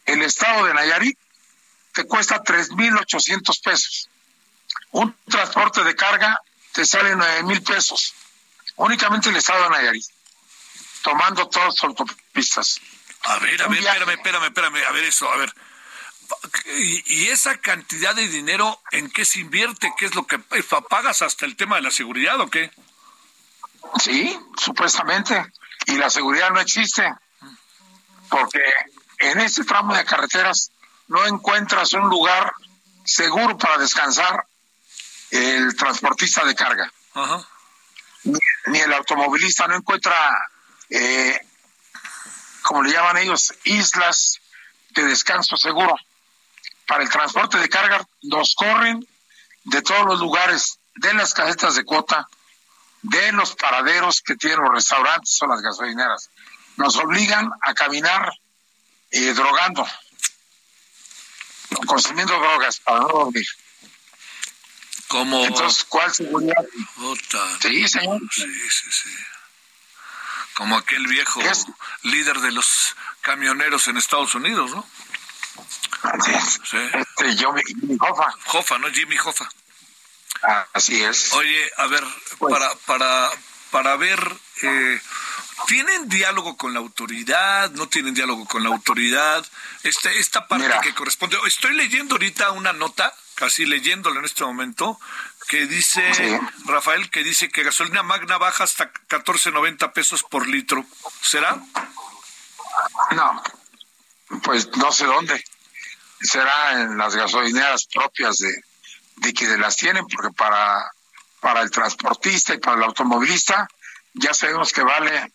el estado de Nayarit, te cuesta 3.800 pesos. Un transporte de carga te sale 9.000 pesos. Únicamente el estado de Nayarit, tomando todas las autopistas. A ver, a ver, espérame, espérame, espérame, a ver eso, a ver. ¿Y, esa cantidad de dinero en qué se invierte? ¿Qué es lo que eh, pagas hasta el tema de la seguridad o qué? Sí, supuestamente. Y la seguridad no existe. Porque en este tramo de carreteras no encuentras un lugar seguro para descansar el transportista de carga. Ajá. Ni, ni el automovilista no encuentra, eh, como le llaman ellos, islas de descanso seguro. Para el transporte de carga nos corren de todos los lugares, de las casetas de cuota, de los paraderos que tienen los restaurantes o las gasolineras. Nos obligan a caminar eh, drogando, consumiendo drogas para no dormir. Como... Entonces, ¿cuál seguridad? Puta. Sí, señor. Sí, sí, sí. Como aquel viejo Es- líder de los camioneros en Estados Unidos, ¿no? Así es. Sí. Este, yo, mi Hoffa. Hoffa, ¿no? Jimmy Hoffa. Ah, Así es. Oye, a ver, Pues- para, para, para ver, eh, ¿tienen diálogo con la autoridad? ¿No tienen diálogo con la autoridad? Este, esta parte Mira. que corresponde. Estoy leyendo ahorita una nota, casi leyéndola en este momento, que dice, Sí. Rafael, que dice que gasolina magna baja hasta 14.90 pesos por litro. ¿Será? No, pues no sé dónde. Será en las gasolineras propias de, de que las tienen, porque para, para el transportista y para el automovilista ya sabemos que vale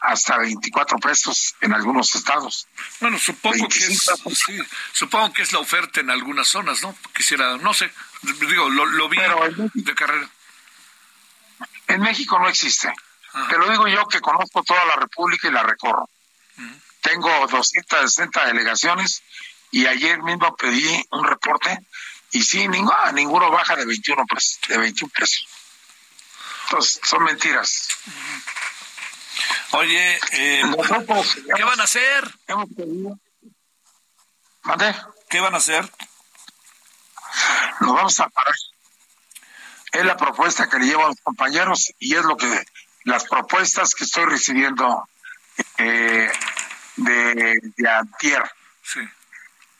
hasta 24 pesos en algunos estados. Bueno, supongo que es, 25. sí, supongo que es la oferta en algunas zonas, ¿no? Quisiera, no sé, digo, lo, lo vi Pero de carrera. En México no existe. Ajá. Te lo digo yo que conozco toda la República y la recorro. Tengo 260 delegaciones y ayer mismo pedí un reporte y sí, ninguno, ninguno baja de 21 pesos, de 21 pesos. Entonces, son mentiras. Oye, eh, Nosotros ¿qué van a hacer? hemos pedido... ¿Mande? ¿Qué van a hacer? Nos vamos a parar. Es la propuesta que le llevo a los compañeros y es lo que las propuestas que estoy recibiendo eh, de, de antier. Sí.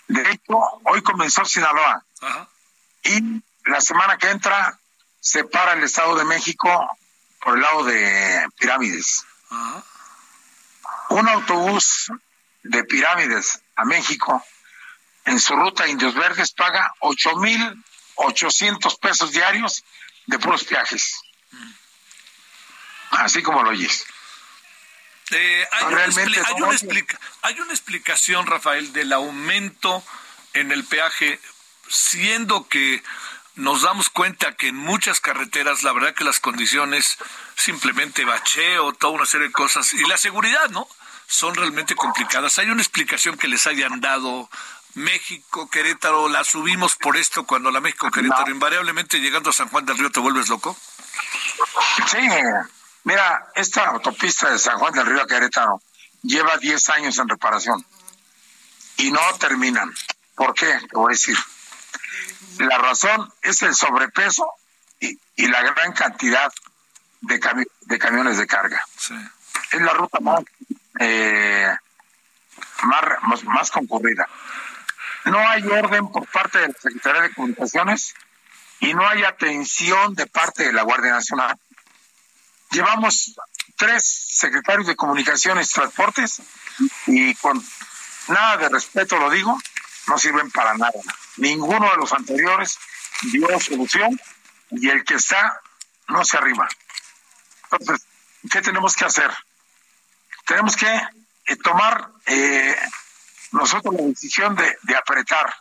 De hecho, hoy comenzó Sinaloa Ajá. y la semana que entra se para el Estado de México por el lado de Pirámides. Ajá. Un autobús de Pirámides a México en su ruta a Indios Verdes paga 8.800 pesos diarios de puros viajes. Así como lo oyes. Eh, hay, una realmente expli- hay, no, una no. explica- hay una explicación, Rafael, del aumento en el peaje, siendo que nos damos cuenta que en muchas carreteras, la verdad que las condiciones, simplemente bacheo, toda una serie de cosas, y la seguridad, ¿no? Son realmente complicadas. ¿Hay una explicación que les hayan dado México, Querétaro? ¿La subimos por esto cuando la México, Querétaro, No. invariablemente llegando a San Juan del Río te vuelves loco? Sí, mira, esta autopista de San Juan del Río a Querétaro lleva 10 años en reparación y no terminan. ¿Por qué? Te voy a decir. La razón es el sobrepeso y, y la gran cantidad de, cami- de camiones de carga. Sí. Es la ruta más, eh, más, más, más concurrida. No hay orden por parte de la Secretaría de Comunicaciones y no hay atención de parte de la Guardia Nacional. Llevamos tres secretarios de Comunicaciones Transportes y con nada de respeto lo digo, no sirven para nada. Ninguno de los anteriores dio solución y el que está no se arriba. Entonces, ¿qué tenemos que hacer? Tenemos que eh, tomar eh, nosotros la decisión de, de apretar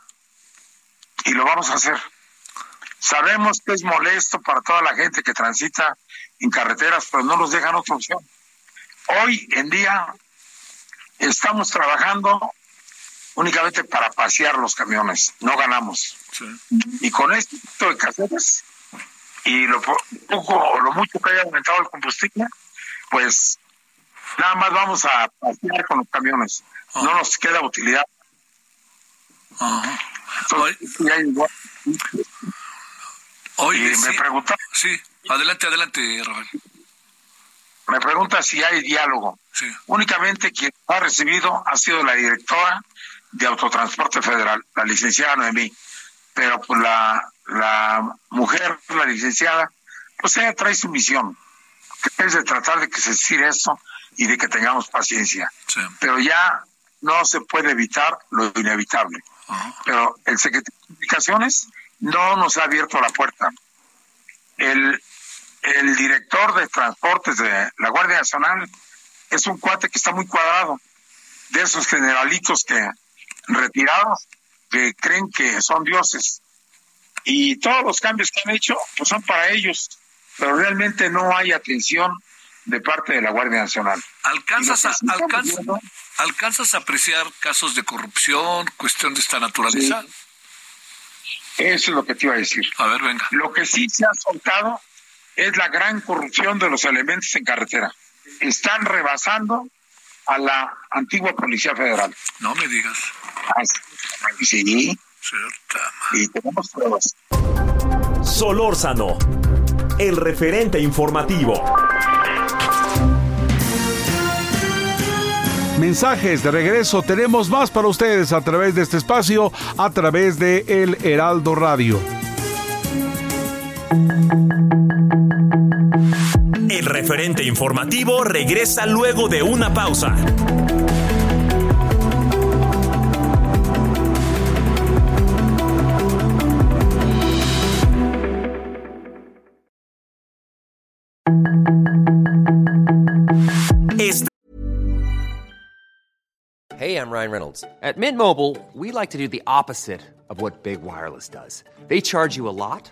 y lo vamos a hacer. Sabemos que es molesto para toda la gente que transita en carreteras, pero no nos dejan otra opción. Hoy en día estamos trabajando únicamente para pasear los camiones, no ganamos. Sí. Y con este tipo de casetas y lo po- poco o lo mucho que haya aumentado el combustible, pues nada más vamos a pasear con los camiones. No nos queda utilidad. Entonces, ya igual. Oye, Y me sí, pregunta, sí, adelante, adelante, Rafael. me pregunta si hay diálogo. Sí. Únicamente quien ha recibido ha sido la directora de Autotransporte Federal, la licenciada Noemí. Pero pues la, la mujer, la licenciada, pues ella trae su misión, que es de tratar de que se estire eso y de que tengamos paciencia. Sí. Pero ya no se puede evitar lo inevitable. Pero el secretario de Comunicaciones no nos ha abierto la puerta. El, el director de transportes de la Guardia Nacional es un cuate que está muy cuadrado, de esos generalitos que retirados que creen que son dioses. Y todos los cambios que han hecho pues son para ellos, pero realmente no hay atención de parte de la Guardia Nacional. ¿Alcanzas a, alcanzas, ¿alcanzas a apreciar casos de corrupción, cuestión de esta naturaleza? Eso es lo que te iba a decir. A ver, venga. Lo que sí se ha soltado es la gran corrupción de los elementos en carretera. Están rebasando a la antigua Policía Federal. No me digas. sí. Y tenemos pruebas. Solórzano, el referente informativo. Mensajes de regreso, tenemos más para ustedes a través de este espacio, a través de El Heraldo Radio. El referente informativo regresa luego de una pausa. Hey, I'm Ryan Reynolds. At Mint Mobile, we like to do the opposite of what Big Wireless does. They charge you a lot,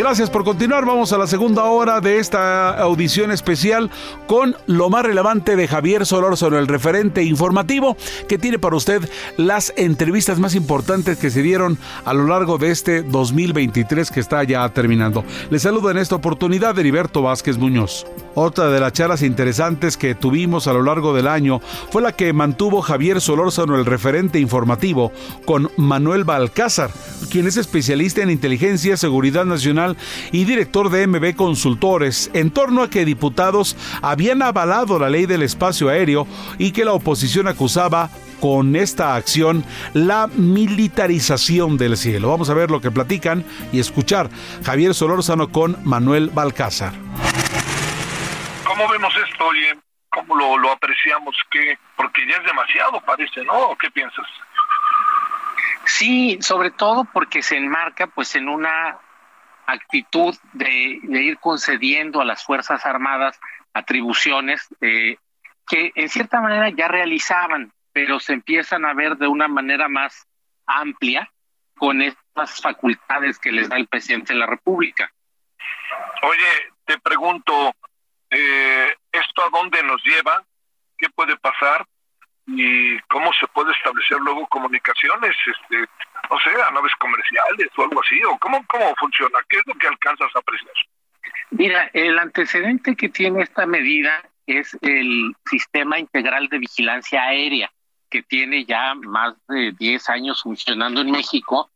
Gracias por continuar. Vamos a la segunda hora de esta audición especial con lo más relevante de Javier Solórzano, el referente informativo que tiene para usted las entrevistas más importantes que se dieron a lo largo de este 2023 que está ya terminando. Le saludo en esta oportunidad Heriberto Vázquez Muñoz. Otra de las charlas interesantes que tuvimos a lo largo del año fue la que mantuvo Javier Solórzano, el referente informativo, con Manuel Balcázar, quien es especialista en inteligencia, seguridad nacional y director de MB Consultores, en torno a que diputados habían avalado la ley del espacio aéreo y que la oposición acusaba con esta acción la militarización del cielo. Vamos a ver lo que platican y escuchar Javier Solórzano con Manuel Balcázar. ¿Cómo vemos esto, oye? ¿Cómo lo, lo apreciamos? ¿Qué? Porque ya es demasiado, parece, ¿no? ¿Qué piensas? Sí, sobre todo porque se enmarca pues en una actitud de, ir concediendo a las Fuerzas Armadas atribuciones eh, que en cierta manera ya realizaban, pero se empiezan a ver de una manera más amplia con estas facultades que les da el presidente de la República. Oye, te pregunto, eh, ¿esto a dónde nos lleva? ¿Qué puede pasar? ¿Y cómo se puede establecer luego comunicaciones? Este, no sé, a naves comerciales o algo así, o cómo, cómo funciona, qué es lo que alcanzas a apreciar. Mira, el antecedente que tiene esta medida es el Sistema Integral de Vigilancia Aérea, que tiene ya más de 10 años funcionando en México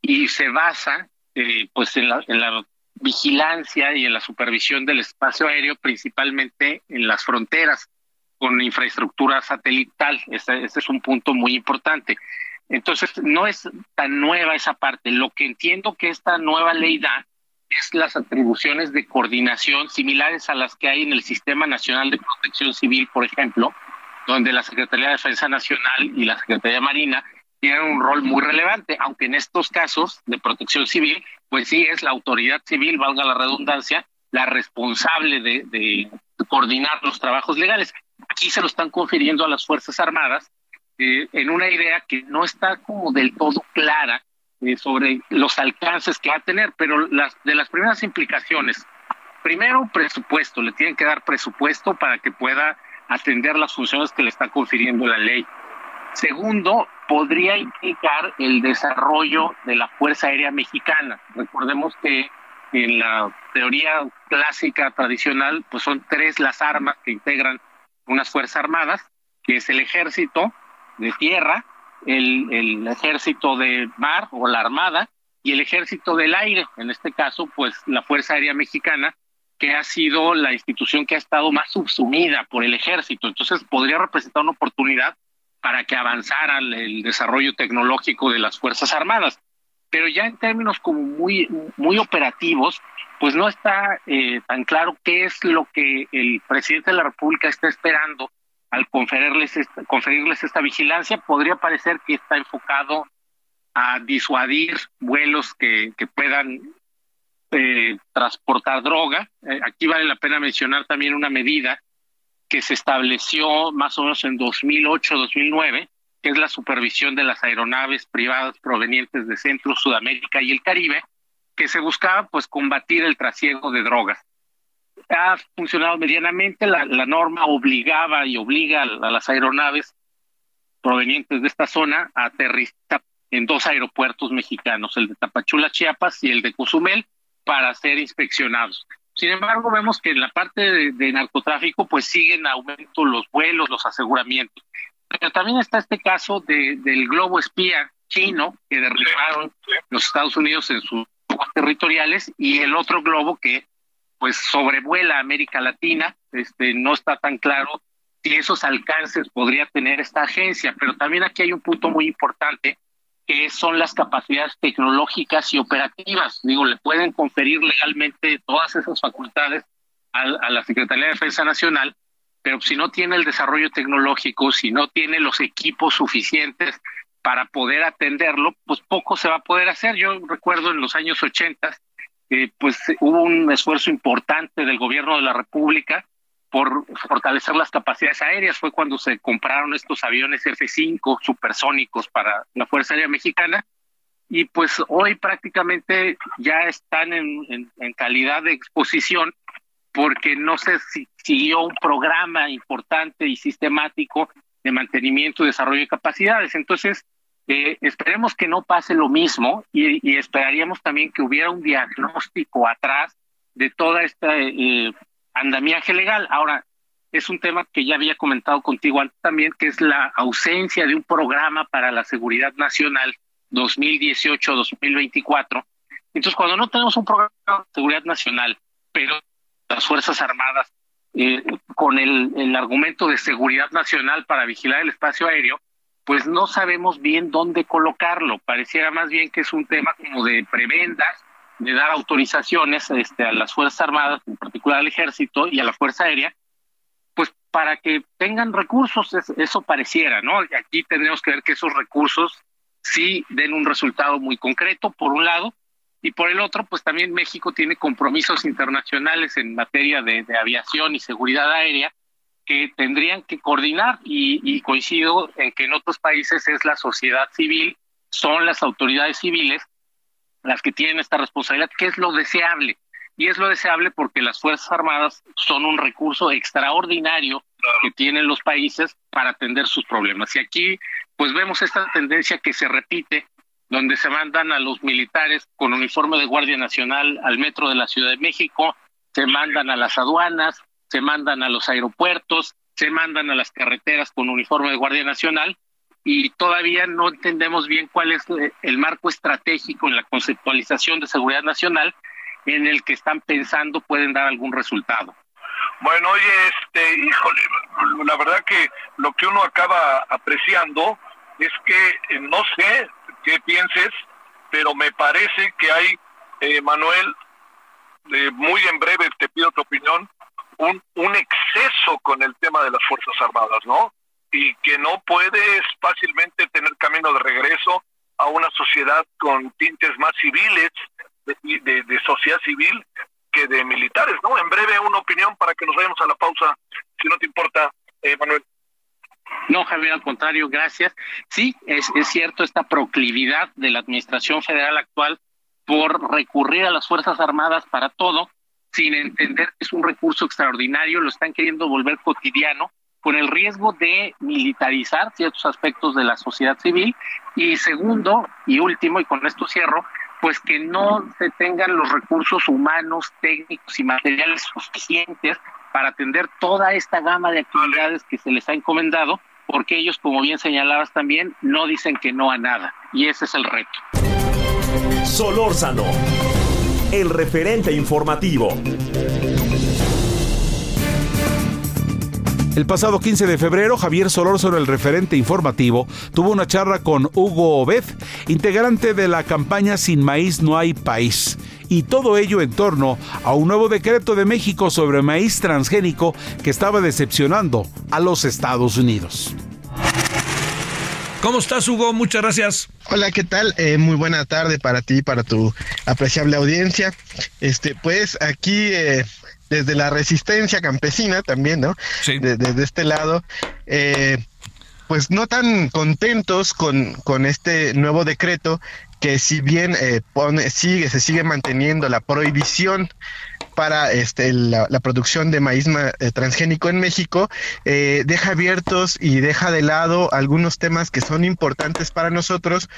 y se basa eh, pues en la, vigilancia y en la supervisión del espacio aéreo, principalmente en las fronteras, con infraestructura satelital. Este, este es un punto muy importante. Entonces, no es tan nueva esa parte. Lo que entiendo que esta nueva ley da es las atribuciones de coordinación similares a las que hay en el Sistema Nacional de Protección Civil, por ejemplo, donde la Secretaría de Defensa Nacional y la Secretaría Marina tienen un rol muy relevante, aunque en estos casos de protección civil, pues sí es la autoridad civil, valga la redundancia, la responsable de, de coordinar los trabajos legales. Aquí se lo están confiriendo a las Fuerzas Armadas eh, en una idea que no está como del todo clara eh, sobre los alcances que va a tener, pero las de las primeras implicaciones, primero presupuesto, le tienen que dar presupuesto para que pueda atender las funciones que le está confiriendo la ley. Segundo, podría implicar el desarrollo de la Fuerza Aérea Mexicana. Recordemos que en la teoría clásica tradicional, pues son tres las armas que integran unas Fuerzas Armadas, que es el ejército de tierra, el, el ejército de mar o la armada y el ejército del aire, en este caso, pues la Fuerza Aérea Mexicana, que ha sido la institución que ha estado más subsumida por el ejército. Entonces podría representar una oportunidad para que avanzara el desarrollo tecnológico de las Fuerzas Armadas. Pero ya en términos como muy, muy operativos, pues no está eh, tan claro qué es lo que el presidente de la República está esperando al conferirles esta, conferirles esta vigilancia. Podría parecer que está enfocado a disuadir vuelos que, puedan eh, transportar droga. Eh, aquí vale la pena mencionar también una medida que se estableció más o menos en 2008-2009, que es la supervisión de las aeronaves privadas provenientes de Centro, Sudamérica y el Caribe, que se buscaba pues combatir el trasiego de drogas. Ha funcionado medianamente, la, norma obligaba y obliga a, las aeronaves provenientes de esta zona a aterrizar en dos aeropuertos mexicanos, el de Tapachula, Chiapas y el de Cozumel, para ser inspeccionados. Sin embargo, vemos que en la parte de, narcotráfico pues siguen aumento los vuelos, los aseguramientos. Pero también está este caso de, del globo espía chino que derribaron los Estados Unidos en sus territoriales y el otro globo que pues sobrevuela América Latina, este no está tan claro si esos alcances podría tener esta agencia, pero también aquí hay un punto muy importante que son las capacidades tecnológicas y operativas. Digo, le pueden conferir legalmente todas esas facultades a, la Secretaría de Defensa Nacional, pero si no tiene el desarrollo tecnológico, si no tiene los equipos suficientes para poder atenderlo, pues poco se va a poder hacer. Yo recuerdo en los años 80, eh, pues hubo un esfuerzo importante del gobierno de la República por fortalecer las capacidades aéreas. Fue cuando se compraron estos aviones F-5 supersónicos para la Fuerza Aérea Mexicana. Y pues hoy prácticamente ya están en, calidad de exposición porque no se si, siguió un programa importante y sistemático de mantenimiento y desarrollo de capacidades. Entonces, eh, esperemos que no pase lo mismo y, esperaríamos también que hubiera un diagnóstico atrás de toda esta eh, andamiaje legal. Ahora, es un tema que ya había comentado contigo antes también, que es la ausencia de un programa para la seguridad nacional 2018-2024. Entonces, cuando no tenemos un programa de seguridad nacional, pero las Fuerzas Armadas, eh, con el argumento de seguridad nacional para vigilar el espacio aéreo, pues no sabemos bien dónde colocarlo. Pareciera más bien que es un tema como de prebendas de dar autorizaciones este, a las Fuerzas Armadas, en particular al Ejército y a la Fuerza Aérea, pues para que tengan recursos, eso pareciera, ¿no? Y aquí tendríamos que ver que esos recursos sí den un resultado muy concreto, por un lado, y por el otro, pues también México tiene compromisos internacionales en materia de, aviación y seguridad aérea que tendrían que coordinar y, y coincido en que en otros países es la sociedad civil, son las autoridades civiles las que tienen esta responsabilidad, que es lo deseable. Y es lo deseable porque las Fuerzas Armadas son un recurso extraordinario que tienen los países para atender sus problemas. Y aquí, pues vemos esta tendencia que se repite, donde se mandan a los militares con uniforme de Guardia Nacional al metro de la Ciudad de México, se mandan a las aduanas, se mandan a los aeropuertos, se mandan a las carreteras con uniforme de Guardia Nacional y todavía no entendemos bien cuál es eh, el marco estratégico en la conceptualización de seguridad nacional en el que están pensando pueden dar algún resultado. Bueno, oye, este, híjole, la verdad que lo que uno acaba apreciando es que eh, no sé qué pienses, pero me parece que hay, eh, Manuel, muy en breve te pido tu opinión, un, un exceso con el tema de las Fuerzas Armadas, ¿no? y que no puedes fácilmente tener camino de regreso a una sociedad con tintes más civiles, de, de, sociedad civil, que de militares, ¿no? En breve una opinión para que nos vayamos a la pausa, si no te importa, eh, Manuel. No, Javier, al contrario, gracias. Sí, es, es cierto esta proclividad de la Administración Federal actual por recurrir a las Fuerzas Armadas para todo, sin entender que es un recurso extraordinario, lo están queriendo volver cotidiano con el riesgo de militarizar ciertos aspectos de la sociedad civil y segundo y último y con esto cierro pues que no se tengan los recursos humanos, técnicos y materiales suficientes para atender toda esta gama de actividades que se les ha encomendado, porque ellos, como bien señalabas también, no dicen que no a nada. Y ese es el reto. Solórzano, el referente informativo. El pasado 15 de febrero, Javier Solórzano, el referente informativo, tuvo una charla con Hugo Obed, integrante de la campaña Sin Maíz No Hay País. Y todo ello en torno a un nuevo decreto de México sobre maíz transgénico que estaba decepcionando a los Estados Unidos. ¿Cómo estás, Hugo? Muchas gracias. Hola, ¿qué tal? Eh, muy buena tarde para ti, para tu apreciable audiencia. Este, pues aquí eh, desde la resistencia campesina también, ¿no? Sí. Desde este lado, eh, pues no tan contentos con, con este nuevo decreto que si bien pone, sigue, se sigue manteniendo la prohibición para este, la, producción de maíz eh, transgénico en México, eh, deja abiertos y deja de lado algunos temas que son importantes para nosotros,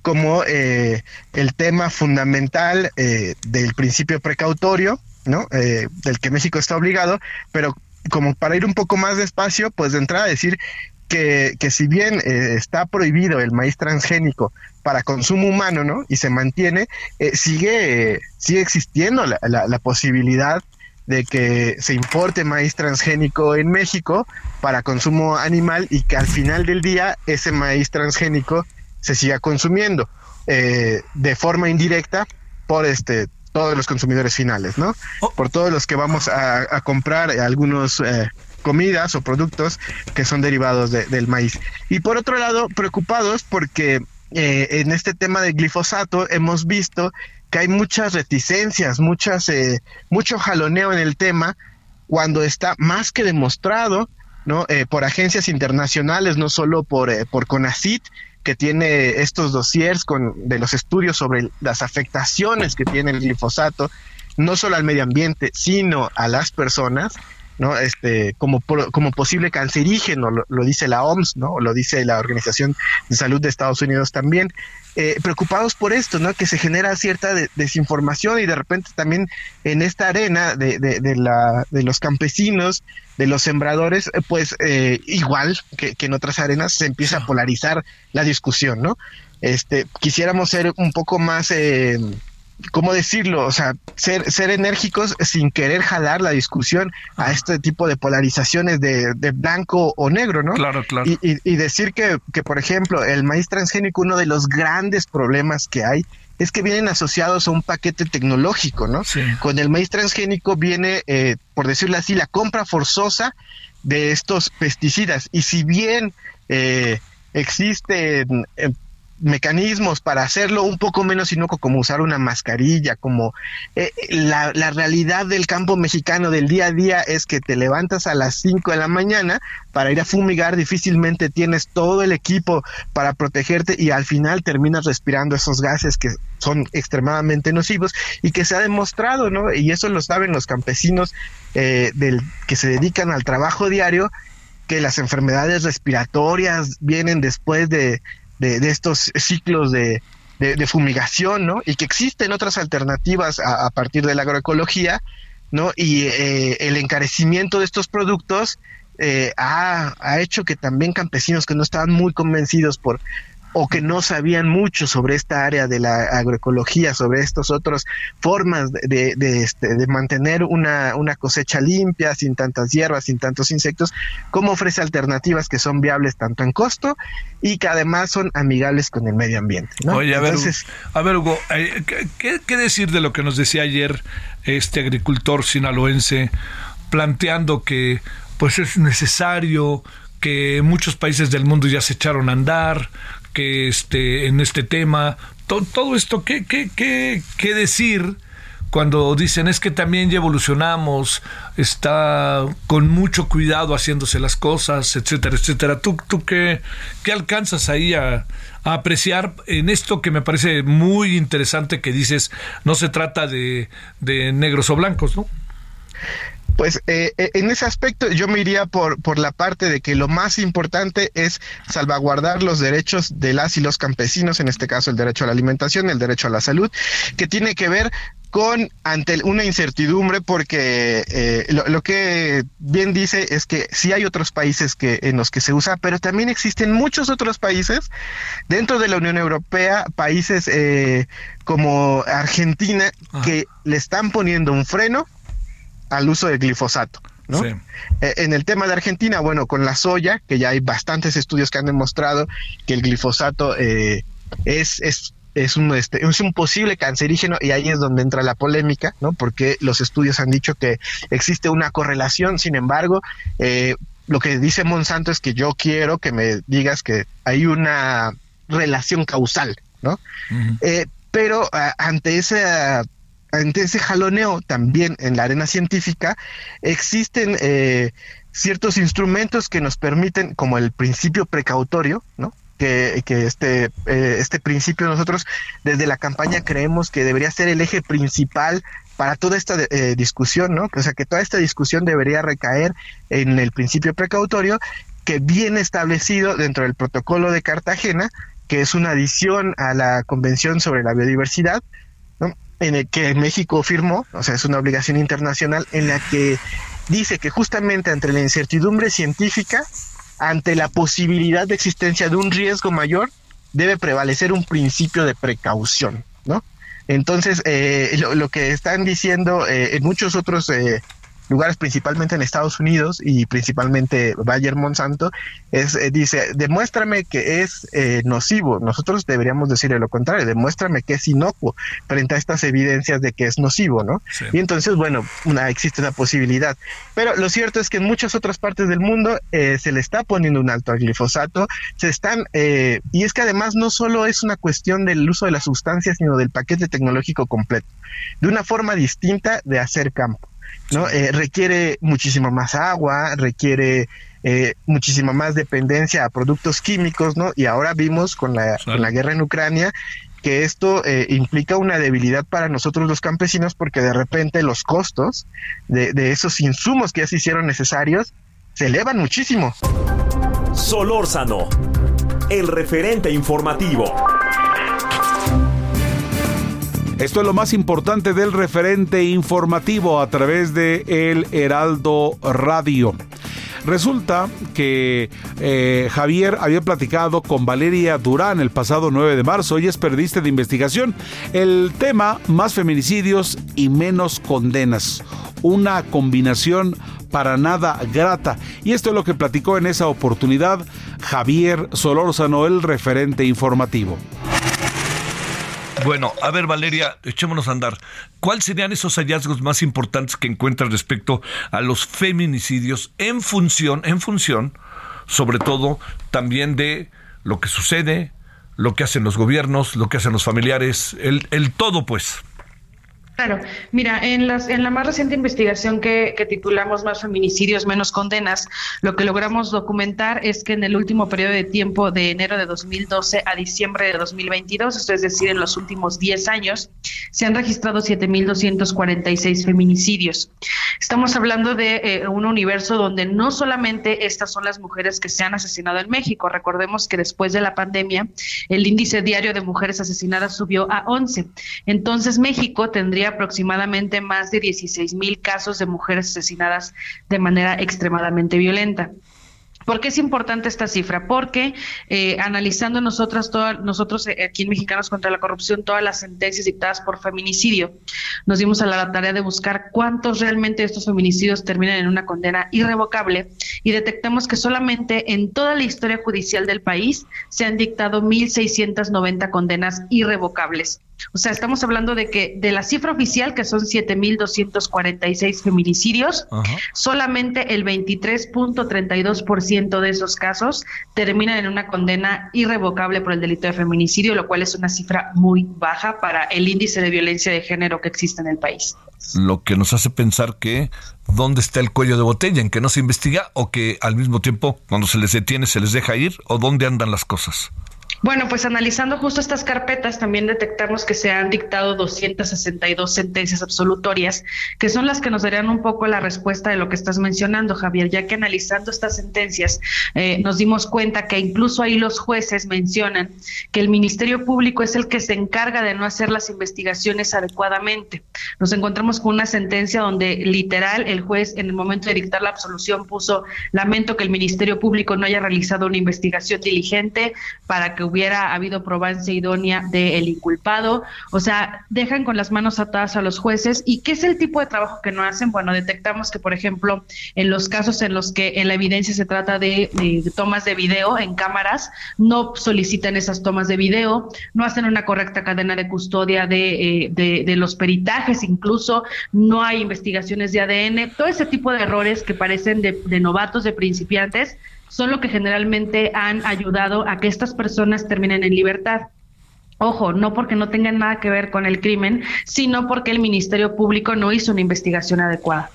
como eh, el tema fundamental del principio precautorio, ¿no? del que México está obligado, pero como para ir un poco más despacio, pues de entrada decir que, que si bien está prohibido el maíz transgénico para consumo humano, ¿no? Y se mantiene, eh, sigue, sigue existiendo la, la, posibilidad de que se importe maíz transgénico en México para consumo animal y que al final del día ese maíz transgénico se siga consumiendo eh, de forma indirecta por este todos los consumidores finales, ¿no? Oh. Por todos los que vamos a, comprar algunos eh, comidas o productos que son derivados del maíz. Y por otro lado, preocupados porque eh, en este tema del glifosato hemos visto que hay muchas reticencias, muchas, eh, mucho jaloneo en el tema, cuando está más que demostrado, ¿no? Eh, por agencias internacionales, no solo por, por CONACIT, que tiene estos dossiers con, de los estudios sobre las afectaciones que tiene el glifosato, no solo al medio ambiente, sino a las personas, ¿no? Este, como, como posible cancerígeno, lo, dice la OMS, ¿no? Lo dice la Organización de Salud de Estados Unidos también. Eh, preocupados por esto, ¿no? Que se genera cierta desinformación y de repente también en esta arena de, de, la, de los campesinos, de los sembradores, eh, pues eh, igual que, que, en otras arenas se empieza a polarizar la discusión, ¿no? Este, quisiéramos ser un poco más eh, ¿cómo decirlo? O sea, ser, ser enérgicos sin querer jalar la discusión a este tipo de polarizaciones de, de blanco o negro, ¿no? Claro, claro. Y, y, decir que, que, por ejemplo, el maíz transgénico, uno de los grandes problemas que hay es que vienen asociados a un paquete tecnológico, ¿no? Sí. Con el maíz transgénico viene, eh, por decirlo así, la compra forzosa de estos pesticidas. Y si bien eh, existen eh, mecanismos para hacerlo un poco menos inocuo, como usar una mascarilla, como eh, la, realidad del campo mexicano del día a día es que te levantas a las 5 de la mañana para ir a fumigar, difícilmente tienes todo el equipo para protegerte y al final terminas respirando esos gases que son extremadamente nocivos y que se ha demostrado, ¿no? Y eso lo saben los campesinos eh, del, que se dedican al trabajo diario, que las enfermedades respiratorias vienen después de, de, estos ciclos de, de, fumigación, ¿no? Y que existen otras alternativas a, partir de la agroecología, ¿no? Y eh, el encarecimiento de estos productos eh, ha, ha, hecho que también campesinos que no estaban muy convencidos por, o que no sabían mucho sobre esta área de la agroecología, sobre estas otras formas de, de, este, de mantener una, una, cosecha limpia, sin tantas hierbas, sin tantos insectos, cómo ofrece alternativas que son viables tanto en costo y que además son amigables con el medio ambiente. Oye, a ver, a ver Hugo, eh, ¿qué, ¿qué decir de lo que nos decía ayer este agricultor sinaloense planteando que pues es necesario que muchos países del mundo ya se echaron a andar, este, en este tema, todo esto, ¿qué, qué, qué, qué decir? cuando dicen es que también ya evolucionamos, está con mucho cuidado haciéndose las cosas, etcétera, etcétera. ¿Tú, tú qué, qué alcanzas ahí a, a, apreciar en esto que me parece muy interesante que dices, no se trata de, de negros o blancos, ¿no? Pues eh, eh, en ese aspecto yo me iría por, por la parte de que lo más importante es salvaguardar los derechos de las y los campesinos, en este caso el derecho a la alimentación, el derecho a la salud, que tiene que ver con ante una incertidumbre porque eh, lo, que bien dice es que sí hay otros países que en los que se usa pero también existen muchos otros países dentro de la Unión Europea países como Argentina que le están poniendo un freno al uso de glifosato. ¿no? Eh, en el tema de Argentina, bueno, con la soya, que ya hay bastantes estudios que han demostrado que el glifosato eh, es, es es un, este, es un posible cancerígeno y ahí es donde entra la polémica, ¿no? Porque los estudios han dicho que existe una correlación, sin embargo, eh, lo que dice Monsanto es que yo quiero que me digas que hay una relación causal, ¿no? Pero ante ese ante ese jaloneo también en la arena científica existen eh, ciertos instrumentos que nos permiten, como el principio precautorio, ¿no? que, este, eh, este principio nosotros desde la campaña creemos que debería ser el eje principal para toda esta eh, discusión, ¿no? O sea, que toda esta discusión debería recaer en el principio precautorio que viene establecido dentro del protocolo de Cartagena, que es una adición a la Convención sobre la Biodiversidad. En el que México firmó, o sea, es una obligación internacional en la que dice que justamente entre la incertidumbre científica ante la posibilidad de existencia de un riesgo mayor, debe prevalecer un principio de precaución, ¿no? Entonces, eh, lo, que están diciendo eh, en muchos otros eh, lugares, principalmente en Estados Unidos y principalmente Bayer Monsanto, es, eh, dice, demuéstrame que es eh, nocivo. Nosotros deberíamos decirle lo contrario, demuéstrame que es inocuo frente a estas evidencias de que es nocivo, ¿no? Y entonces, bueno, una, existe una posibilidad. Pero lo cierto es que en muchas otras partes del mundo eh, se le está poniendo un alto al glifosato, se están, y es que además no solo es una cuestión del uso de las sustancias, sino del paquete tecnológico completo, de una forma distinta de hacer campo. ¿No? Eh, requiere muchísimo más agua, requiere eh, muchísima más dependencia a productos químicos, ¿no? Y ahora vimos con la, con la guerra en Ucrania que esto eh, implica una debilidad para nosotros los campesinos porque de repente los costos de, de esos insumos que ya se hicieron necesarios se elevan muchísimo. Solórzano, el referente informativo. Esto es lo más importante del referente informativo a través de El Heraldo Radio. Resulta que eh, Javier había platicado con Valeria Durán el pasado 9 de marzo. Ella es periodista de investigación. El tema, más feminicidios y menos condenas. Una combinación para nada grata. Y esto es lo que platicó en esa oportunidad Javier Solórzano, el referente informativo. Bueno, a ver, Valeria, echémonos a andar. ¿Cuáles serían esos hallazgos más importantes que encuentras respecto a los feminicidios en función, en función, sobre todo, también de lo que sucede, lo que hacen los gobiernos, lo que hacen los familiares, el, el todo, pues? Claro, mira, en, las, en la más reciente investigación que, titulamos Más feminicidios, menos condenas, lo que logramos documentar es que en el último periodo de tiempo de enero de 2012 a diciembre de 2022, esto es decir, en los últimos 10 años, se han registrado 7.246 feminicidios. Estamos hablando de eh, un universo donde no solamente estas son las mujeres que se han asesinado en México, recordemos que después de la pandemia el índice diario de mujeres asesinadas subió a 11. Entonces México tendría aproximadamente más de 16 mil casos de mujeres asesinadas de manera extremadamente violenta. ¿Por qué es importante esta cifra? Porque eh, analizando nosotras todas, nosotros eh, aquí en Mexicanos contra la Corrupción, todas las sentencias dictadas por feminicidio, nos dimos a la tarea de buscar cuántos realmente estos feminicidios terminan en una condena irrevocable y detectamos que solamente en toda la historia judicial del país se han dictado 1.690 condenas irrevocables. O sea, estamos hablando de que de la cifra oficial, que son 7.246 feminicidios, solamente el 23.32% de esos casos terminan en una condena irrevocable por el delito de feminicidio, lo cual es una cifra muy baja para el índice de violencia de género que existe en el país. Lo que nos hace pensar que dónde está el cuello de botella, en que no se investiga o que al mismo tiempo cuando se les detiene se les deja ir o dónde andan las cosas. Bueno, pues analizando justo estas carpetas, también detectamos que se han dictado 262 sentencias absolutorias, que son las que nos darían un poco la respuesta de lo que estás mencionando, Javier, ya que analizando estas sentencias eh, nos dimos cuenta que incluso ahí los jueces mencionan que el Ministerio Público es el que se encarga de no hacer las investigaciones adecuadamente. Nos encontramos con una sentencia donde literal el juez en el momento de dictar la absolución puso lamento que el Ministerio Público no haya realizado una investigación diligente para que hubiera habido probancia idónea del inculpado, o sea, dejan con las manos atadas a los jueces. ¿Y qué es el tipo de trabajo que no hacen? Bueno, detectamos que, por ejemplo, en los casos en los que en la evidencia se trata de, tomas de video en cámaras, no solicitan esas tomas de video, no hacen una correcta cadena de custodia de, eh, de los peritajes, incluso no hay investigaciones de ADN, todo ese tipo de errores que parecen de novatos, de principiantes, son lo que generalmente han ayudado a que estas personas terminen en libertad. Ojo, no porque no tengan nada que ver con el crimen, sino porque el Ministerio Público no hizo una investigación adecuada.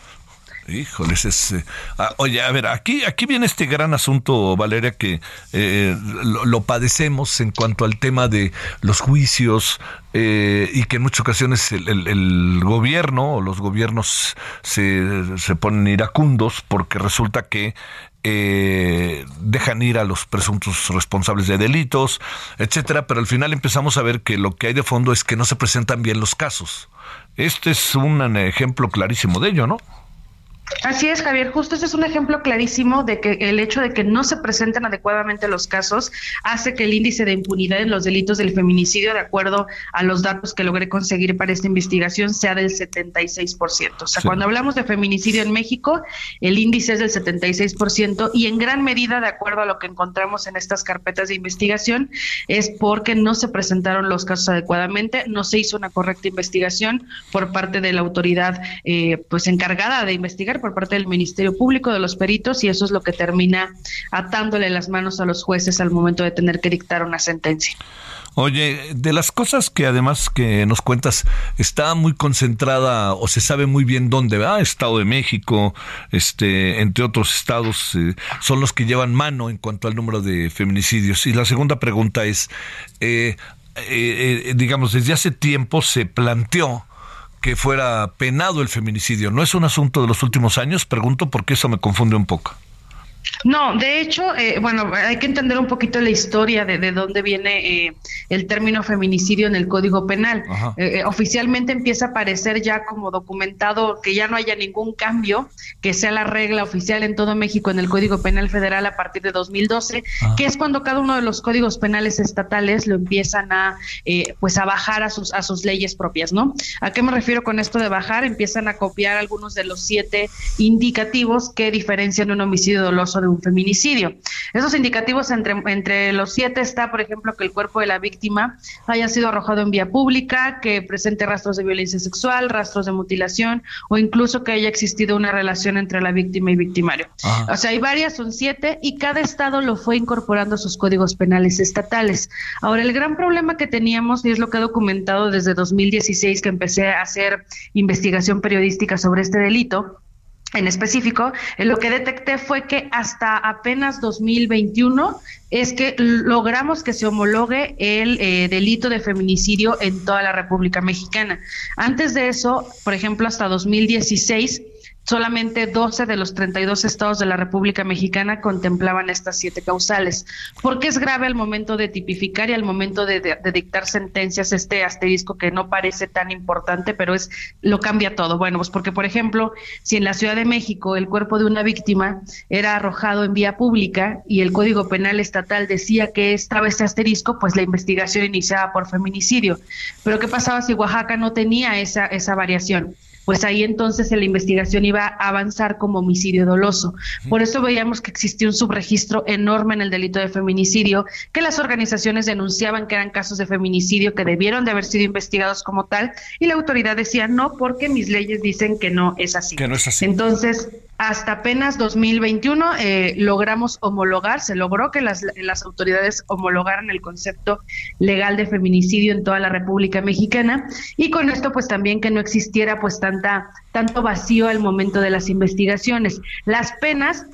Híjoles, es, eh, ah, oye, a ver, aquí, aquí viene este gran asunto, Valeria, que eh, lo, padecemos en cuanto al tema de los juicios eh, y que en muchas ocasiones el, gobierno o los gobiernos se, se ponen iracundos porque resulta que dejan ir a los presuntos responsables de delitos, etcétera, pero al final empezamos a ver que lo que hay de fondo es que no se presentan bien los casos. Este es un ejemplo clarísimo de ello, ¿no? Así es, Javier. Justo ese es un ejemplo clarísimo de que el hecho de que no se presenten adecuadamente los casos hace que el índice de impunidad en los delitos del feminicidio, de acuerdo a los datos que logré conseguir para esta investigación, sea del 76%. O sea, cuando hablamos de feminicidio en México, el índice es del 76% y en gran medida, de acuerdo a lo que encontramos en estas carpetas de investigación, es porque no se presentaron los casos adecuadamente, no se hizo una correcta investigación por parte de la autoridad eh, pues encargada de investigar por parte del Ministerio Público, de los peritos, y eso es lo que termina atándole las manos a los jueces al momento de tener que dictar una sentencia. Oye, de las cosas que además que nos cuentas, está muy concentrada o se sabe muy bien dónde, va Estado de México, este, entre otros estados, eh, son los que llevan mano en cuanto al número de feminicidios. Y la segunda pregunta es, eh, eh, digamos, desde hace tiempo se planteó que fuera penado el feminicidio. ¿No es un asunto de los últimos años? Pregunto porque eso me confunde un poco. No, de hecho, eh, bueno, hay que entender un poquito la historia de, de dónde viene eh, el término feminicidio en el Código Penal. Eh, oficialmente empieza a aparecer ya como documentado que ya no haya ningún cambio, que sea la regla oficial en todo México en el Código Penal Federal a partir de 2012, que es cuando cada uno de los códigos penales estatales lo empiezan a, pues, a bajar a sus a sus leyes propias, ¿no? ¿A qué me refiero con esto de bajar? Empiezan a copiar algunos de los siete indicativos que diferencian un homicidio doloso de un feminicidio. Esos indicativos entre, entre los siete está, por ejemplo, que el cuerpo de la víctima haya sido arrojado en vía pública, que presente rastros de violencia sexual, rastros de mutilación o incluso que haya existido una relación entre la víctima y victimario. O sea, hay varias, son siete, y cada estado lo fue incorporando a sus códigos penales estatales. Ahora, el gran problema que teníamos, y es lo que he documentado desde 2016 que empecé a hacer investigación periodística sobre este delito, en específico, lo que detecté fue que hasta apenas 2021 es que logramos que se homologue el eh, delito de feminicidio en toda la República Mexicana. Antes de eso, por ejemplo, hasta 2016 Solamente 12 de los 32 estados de la República Mexicana contemplaban estas siete causales. ¿Por qué es grave al momento de tipificar y al momento de, dictar sentencias este asterisco que no parece tan importante, pero es lo cambia todo? Bueno, pues porque, por ejemplo, si en la Ciudad de México el cuerpo de una víctima era arrojado en vía pública y el Código Penal Estatal decía que estaba ese asterisco, pues la investigación iniciaba por feminicidio. Pero ¿qué pasaba si Oaxaca no tenía esa, esa variación? Pues ahí entonces la investigación iba a avanzar como homicidio doloso. Por eso veíamos que existía un subregistro enorme en el delito de feminicidio, que las organizaciones denunciaban que eran casos de feminicidio que debieron de haber sido investigados como tal, y la autoridad decía no, porque mis leyes dicen que no es así. Que no es así. Entonces, hasta apenas 2021 eh, logramos homologar, se logró que las, las autoridades homologaran el concepto legal de feminicidio en toda la República Mexicana y con esto pues también que no existiera pues tanta tanto vacío al momento de las investigaciones. Las penas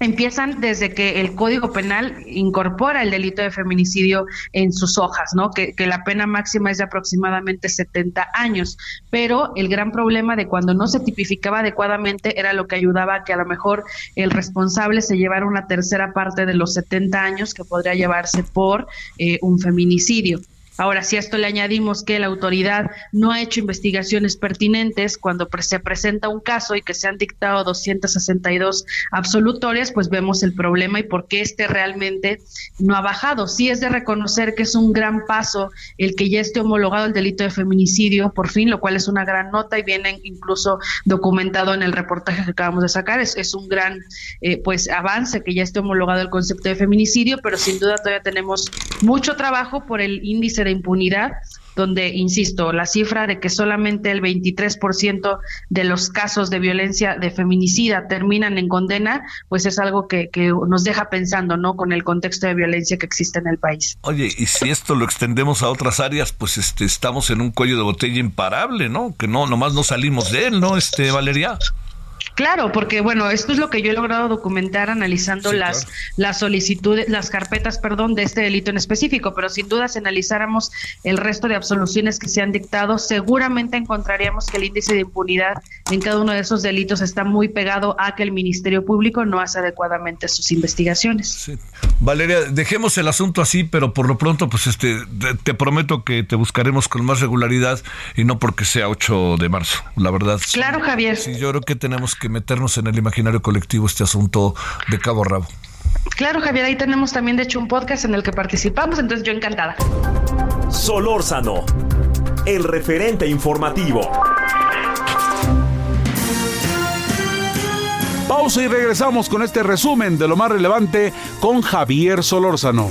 empiezan desde que el Código Penal incorpora el delito de feminicidio en sus hojas, ¿no? Que, la pena máxima es de aproximadamente 70 años. Pero el gran problema de cuando no se tipificaba adecuadamente era lo que ayudaba a que a lo mejor el responsable se llevara una tercera parte de los 70 años que podría llevarse por eh, un feminicidio. Ahora, si a esto le añadimos que la autoridad no ha hecho investigaciones pertinentes cuando se presenta un caso y que se han dictado 262 absolutorias, pues vemos el problema y por qué este realmente no ha bajado. Sí es de reconocer que es un gran paso el que ya esté homologado el delito de feminicidio, por fin, lo cual es una gran nota y viene incluso documentado en el reportaje que acabamos de sacar. Es, es un gran eh, pues avance que ya esté homologado el concepto de feminicidio, pero sin duda todavía tenemos mucho trabajo por el índice de impunidad, donde, insisto, la cifra de que solamente el 23% de los casos de violencia de feminicida terminan en condena, pues es algo que, que nos deja pensando, ¿no? Con el contexto de violencia que existe en el país. Oye, y si esto lo extendemos a otras áreas, pues este, estamos en un cuello de botella imparable, ¿no? Que no, nomás no salimos de él, ¿no, este, Valeria? Claro, porque bueno, esto es lo que yo he logrado documentar analizando las, las solicitudes, las carpetas, perdón, de este delito en específico, pero sin duda si analizáramos el resto de absoluciones que se han dictado, seguramente encontraríamos que el índice de impunidad en cada uno de esos delitos está muy pegado a que el Ministerio Público no hace adecuadamente sus investigaciones. Valeria, dejemos el asunto así, pero por lo pronto, pues este, te, prometo que te buscaremos con más regularidad y no porque sea 8 de marzo, la verdad. Claro, Javier. Sí, yo creo que tenemos que meternos en el imaginario colectivo este asunto de cabo a rabo. Claro, Javier, ahí tenemos también de hecho un podcast en el que participamos, entonces yo encantada. Solórzano, el referente informativo. Pausa y regresamos con este resumen de lo más relevante con Javier Solórzano.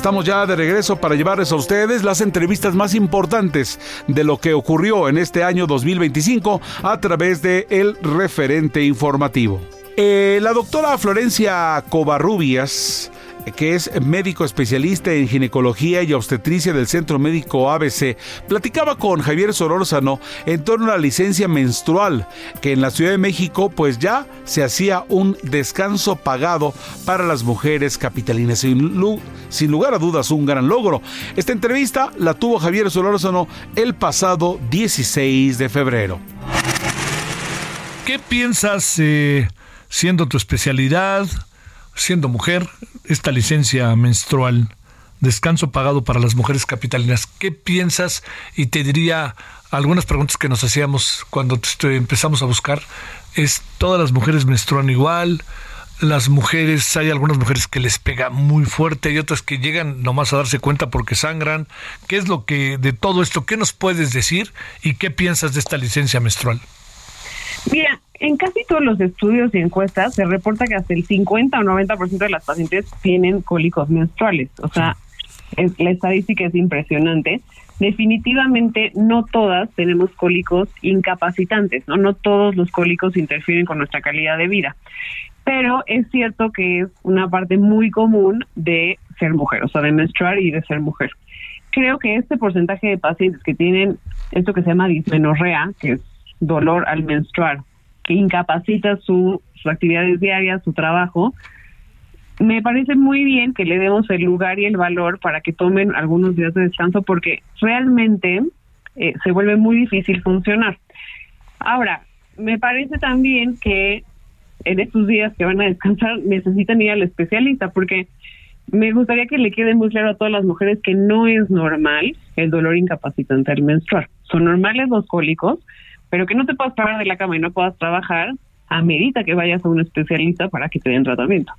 Estamos ya de regreso para llevarles a ustedes las entrevistas más importantes de lo que ocurrió en este año 2025 a través de El Referente Informativo. Eh, la doctora Florencia Covarrubias que es médico especialista en ginecología y obstetricia del Centro Médico ABC, platicaba con Javier Solórzano en torno a la licencia menstrual, que en la Ciudad de México pues ya se hacía un descanso pagado para las mujeres capitalinas. Sin, sin lugar a dudas, un gran logro. Esta entrevista la tuvo Javier Solórzano el pasado 16 de febrero. ¿Qué piensas eh, siendo tu especialidad? Siendo mujer, esta licencia menstrual, descanso pagado para las mujeres capitalinas, ¿qué piensas? Y te diría algunas preguntas que nos hacíamos cuando empezamos a buscar. ¿Es todas las mujeres menstruan igual? Las mujeres, hay algunas mujeres que les pega muy fuerte, y otras que llegan nomás a darse cuenta porque sangran. ¿Qué es lo que de todo esto, qué nos puedes decir y qué piensas de esta licencia menstrual? Mira, en casi todos los estudios y encuestas se reporta que hasta el 50 o 90% de las pacientes tienen cólicos menstruales. O sea, la estadística es impresionante. Definitivamente no todas tenemos cólicos incapacitantes, ¿no? No todos los cólicos interfieren con nuestra calidad de vida. Pero es cierto que es una parte muy común de ser mujer, o sea, de menstruar y de ser mujer. Creo que este porcentaje de pacientes que tienen esto que se llama dismenorrea, que es dolor al menstruar, que incapacita su, sus actividades diarias, su trabajo, me parece muy bien que le demos el lugar y el valor para que tomen algunos días de descanso porque realmente eh, se vuelve muy difícil funcionar. Ahora, me parece también que en estos días que van a descansar necesitan ir al especialista porque me gustaría que le quede muy claro a todas las mujeres que no es normal el dolor incapacitante al menstruar. Son normales los cólicos, pero que no te puedas parar de la cama y no puedas trabajar, amerita que vayas a un especialista para que te den tratamiento.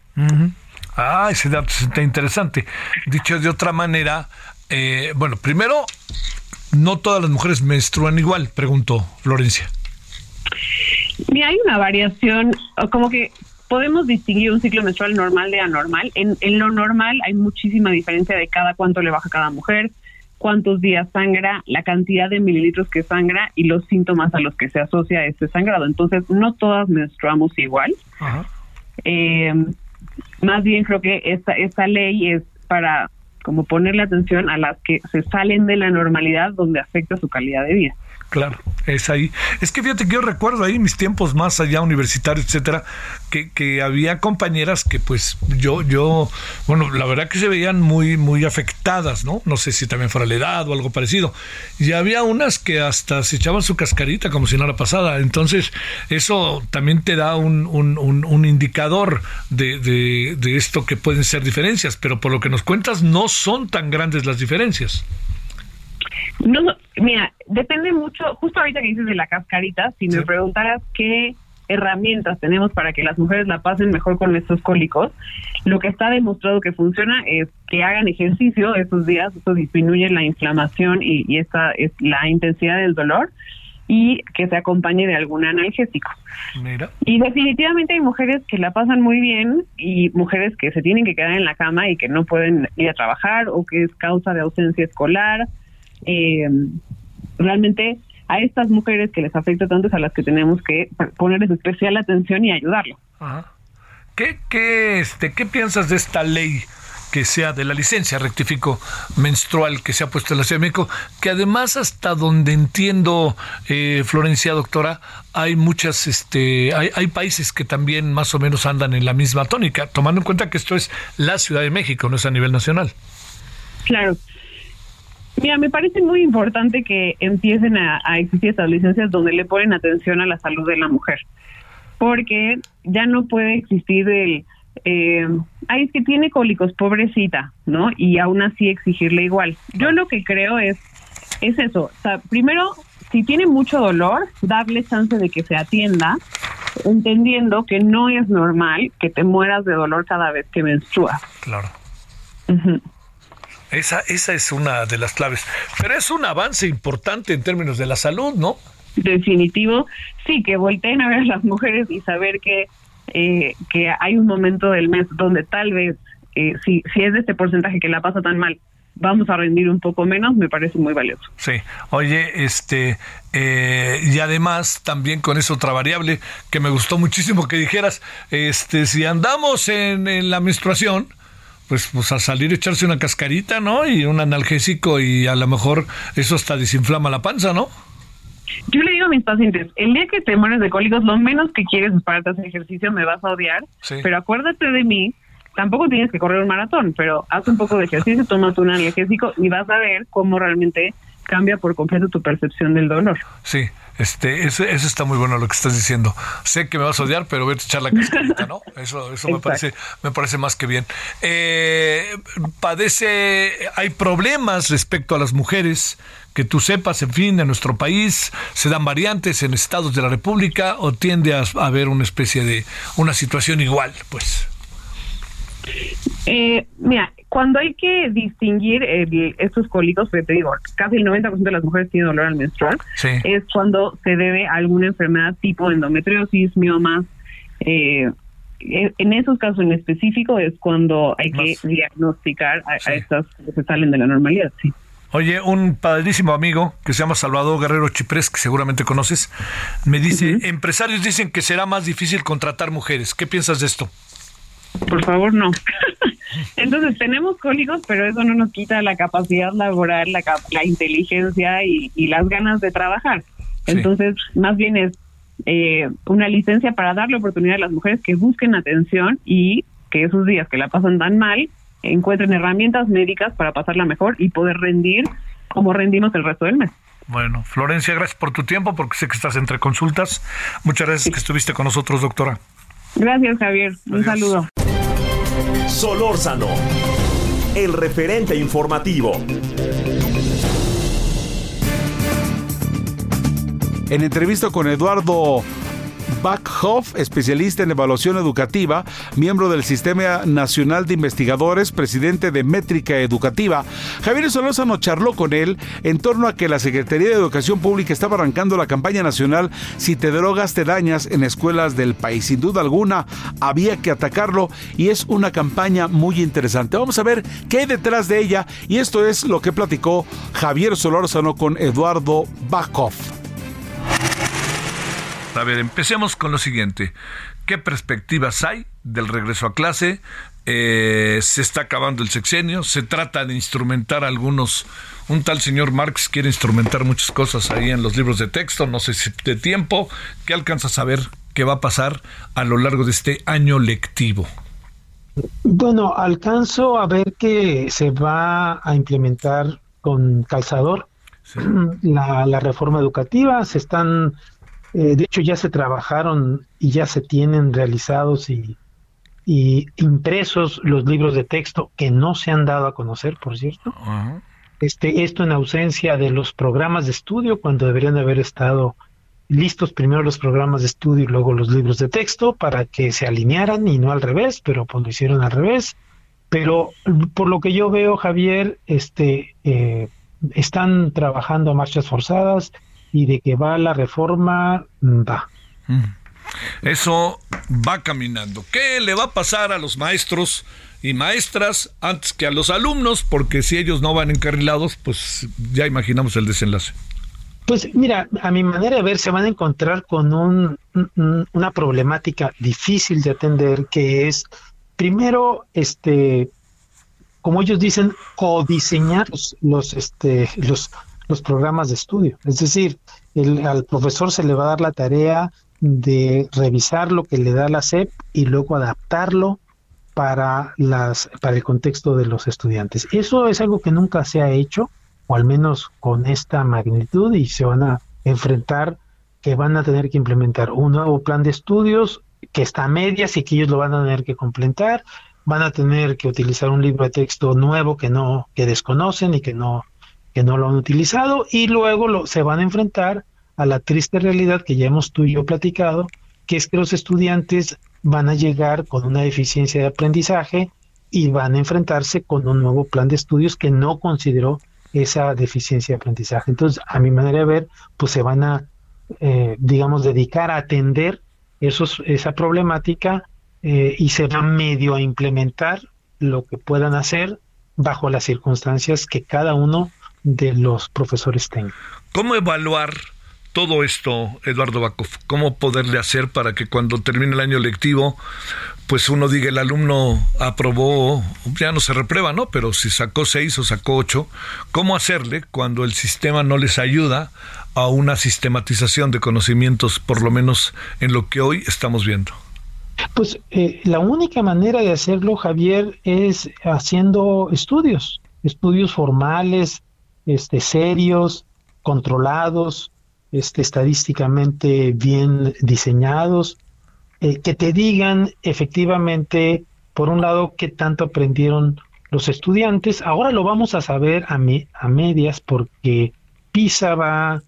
Ah, ese dato está interesante. Dicho de otra manera, eh, bueno, primero, no todas las mujeres menstruan igual, preguntó Florencia. Mira, hay una variación, como que podemos distinguir un ciclo menstrual normal de anormal. En, en lo normal hay muchísima diferencia de cada cuánto le baja cada mujer. Cuántos días sangra, la cantidad de mililitros que sangra y los síntomas a los que se asocia este sangrado. Entonces, no todas menstruamos igual. Eh, más bien creo que esta, esta ley es para como ponerle atención a las que se salen de la normalidad donde afecta su calidad de vida. Claro, es ahí. Es que fíjate que yo recuerdo ahí mis tiempos más allá universitarios, etcétera, que, que había compañeras que pues yo, yo, bueno, la verdad que se veían muy, muy afectadas, ¿no? No sé si también fuera la edad o algo parecido. Y había unas que hasta se echaban su cascarita como si nada pasada. Entonces, eso también te da un, un, un, indicador de, de, de esto que pueden ser diferencias, pero por lo que nos cuentas, no son tan grandes las diferencias. No, mira, depende mucho, justo ahorita que dices de la cascarita, si me preguntaras qué herramientas tenemos para que las mujeres la pasen mejor con estos cólicos, lo que está demostrado que funciona es que hagan ejercicio esos días, eso disminuye la inflamación y, esta es la intensidad del dolor y que se acompañe de algún analgésico. Y definitivamente hay mujeres que la pasan muy bien y mujeres que se tienen que quedar en la cama y que no pueden ir a trabajar o que es causa de ausencia escolar eh, realmente a estas mujeres que les afecta tanto es a las que tenemos que ponerles especial atención y ayudarlo. ¿Qué, qué, este, ¿Qué piensas de esta ley que sea de la licencia, rectifico, menstrual que se ha puesto en la Ciudad de México, que además hasta donde entiendo, eh, Florencia, doctora, hay muchas, este, hay, hay países que también más o menos andan en la misma tónica, tomando en cuenta que esto es la Ciudad de México, no es a nivel nacional. Claro, Mira, me parece muy importante que empiecen a, existir estas licencias donde le ponen atención a la salud de la mujer, porque ya no puede existir el, eh, ay, es que tiene cólicos, pobrecita, ¿no? Y aún así exigirle igual. Yo lo que creo es, es eso, o sea, primero, si tiene mucho dolor, darle chance de que se atienda, entendiendo que no es normal que te mueras de dolor cada vez que menstruas. Claro. Esa, esa es una de las claves. Pero es un avance importante en términos de la salud, ¿no? Definitivo, sí, que volteen a ver a las mujeres y saber que, eh, que hay un momento del mes donde tal vez, eh, si, si es de este porcentaje que la pasa tan mal, vamos a rendir un poco menos, me parece muy valioso. Sí, oye, este, eh, y además también con esa otra variable que me gustó muchísimo que dijeras, este, si andamos en, en la menstruación, pues, pues a salir echarse una cascarita, ¿no? Y un analgésico y a lo mejor eso hasta desinflama la panza, ¿no? Yo le digo a mis pacientes, el día que te mueres de cólicos, lo menos que quieres es pararte a hacer ejercicio, me vas a odiar, pero acuérdate de mí, tampoco tienes que correr un maratón, pero haz un poco de ejercicio, tómate un analgésico y vas a ver cómo realmente cambia por completo tu percepción del dolor. Sí, este, eso, está muy bueno lo que estás diciendo. Sé que me vas a odiar, pero voy a echar la cascarita, ¿no? Eso, eso me parece, me parece más que bien. Eh, padece, hay problemas respecto a las mujeres que tú sepas, en fin, en nuestro país se dan variantes en estados de la República o tiende a haber una especie de una situación igual, pues. Eh, mira, cuando hay que distinguir estos cólicos, porque te digo, casi el 90% de las mujeres tienen dolor al menstrual, es cuando se debe a alguna enfermedad tipo endometriosis, miomas. Eh, en esos casos en específico es cuando hay que diagnosticar a, estas que se salen de la normalidad, sí. Oye, un padrísimo amigo que se llama Salvador Guerrero Chiprés, que seguramente conoces, me dice, empresarios dicen que será más difícil contratar mujeres. ¿Qué piensas de esto? Por favor, no. Entonces, tenemos códigos, pero eso no nos quita la capacidad laboral, la, la inteligencia y, las ganas de trabajar. Entonces, más bien es eh, una licencia para darle oportunidad a las mujeres que busquen atención y que esos días que la pasan tan mal encuentren herramientas médicas para pasarla mejor y poder rendir como rendimos el resto del mes. Bueno, Florencia, gracias por tu tiempo, porque sé que estás entre consultas. Muchas gracias que estuviste con nosotros, doctora. Gracias, Javier. Un saludo. Solórzano, el referente informativo. En entrevista con Eduardo Backhoff, especialista en evaluación educativa, miembro del Sistema Nacional de Investigadores, presidente de Métrica Educativa. Javier Solórzano charló con él en torno a que la Secretaría de Educación Pública estaba arrancando la campaña nacional Si te drogas te dañas en escuelas del país. Sin duda alguna había que atacarlo y es una campaña muy interesante. Vamos a ver qué hay detrás de ella y esto es lo que platicó Javier Solórzano con Eduardo Backhoff. A ver, empecemos con lo siguiente. ¿Qué perspectivas hay del regreso a clase? Eh, se está acabando el sexenio, se trata de instrumentar algunos, un tal señor Marx quiere instrumentar muchas cosas ahí en los libros de texto, no sé si de tiempo, ¿qué alcanza a saber qué va a pasar a lo largo de este año lectivo? Bueno, alcanzo a ver que se va a implementar con calzador la, la, reforma educativa, se están eh, de hecho, ya se trabajaron y ya se tienen realizados y, impresos los libros de texto que no se han dado a conocer, por cierto. Este, esto en ausencia de los programas de estudio, cuando deberían haber estado listos primero los programas de estudio y luego los libros de texto para que se alinearan y no al revés, pero pues lo hicieron al revés. Pero por lo que yo veo, Javier, este, eh, están trabajando a marchas forzadas, y de que va la reforma, mm, va. Mm. Eso va caminando. ¿Qué le va a pasar a los maestros y maestras antes que a los alumnos? Porque si ellos no van encarrilados, pues ya imaginamos el desenlace. Pues mira, a mi manera de ver, se van a encontrar con un, una problemática difícil de atender, que es, primero, este, como ellos dicen, codiseñar los, los, este, los, los programas de estudio. Es decir, el, al profesor se le va a dar la tarea de revisar lo que le da la SEP y luego adaptarlo para las para el contexto de los estudiantes. Eso es algo que nunca se ha hecho, o al menos con esta magnitud, y se van a enfrentar que van a tener que implementar un nuevo plan de estudios que está a medias y que ellos lo van a tener que completar, van a tener que utilizar un libro de texto nuevo que no que desconocen y que no que no lo han utilizado y luego lo, se van a enfrentar a la triste realidad que ya hemos tú y yo platicado, que es que los estudiantes van a llegar con una deficiencia de aprendizaje y van a enfrentarse con un nuevo plan de estudios que no consideró esa deficiencia de aprendizaje. Entonces, a mi manera de ver, pues se van a, eh, digamos, dedicar a atender esos, esa problemática eh, y se va medio a implementar lo que puedan hacer bajo las circunstancias que cada uno de los profesores tengan. ¿Cómo evaluar todo esto, Eduardo Bakov? ¿Cómo poderle hacer para que cuando termine el año lectivo, pues uno diga el alumno aprobó, ya no se reprueba, ¿no? Pero si sacó seis o sacó ocho, ¿cómo hacerle cuando el sistema no les ayuda a una sistematización de conocimientos, por lo menos en lo que hoy estamos viendo? Pues eh, la única manera de hacerlo, Javier, es haciendo estudios, estudios formales, este, serios, controlados, este, estadísticamente bien diseñados, eh, que te digan efectivamente, por un lado, qué tanto aprendieron los estudiantes. Ahora lo vamos a saber a, a medias porque PISA va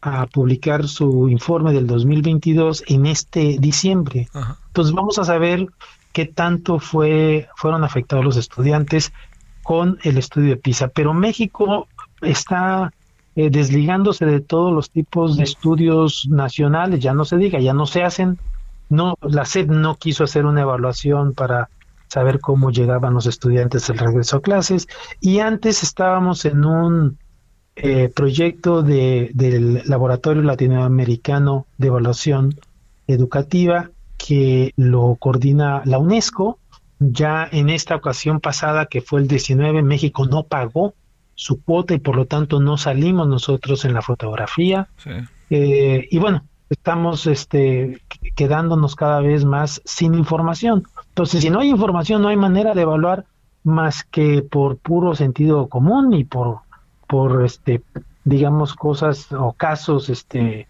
a publicar su informe del 2022 en este diciembre. Entonces vamos a saber qué tanto fue, fueron afectados los estudiantes con el estudio de PISA. Pero México está eh, desligándose de todos los tipos de estudios nacionales, ya no se diga, ya no se hacen, no, la SED no quiso hacer una evaluación para saber cómo llegaban los estudiantes del regreso a clases y antes estábamos en un eh, proyecto de, del Laboratorio Latinoamericano de Evaluación Educativa que lo coordina la UNESCO. Ya en esta ocasión pasada, que fue el 19, México no pagó su cuota y por lo tanto no salimos nosotros en la fotografía. Eh, y bueno, estamos este, quedándonos cada vez más sin información. Entonces, si no hay información, no hay manera de evaluar más que por puro sentido común y por, por este, digamos, cosas o casos, este,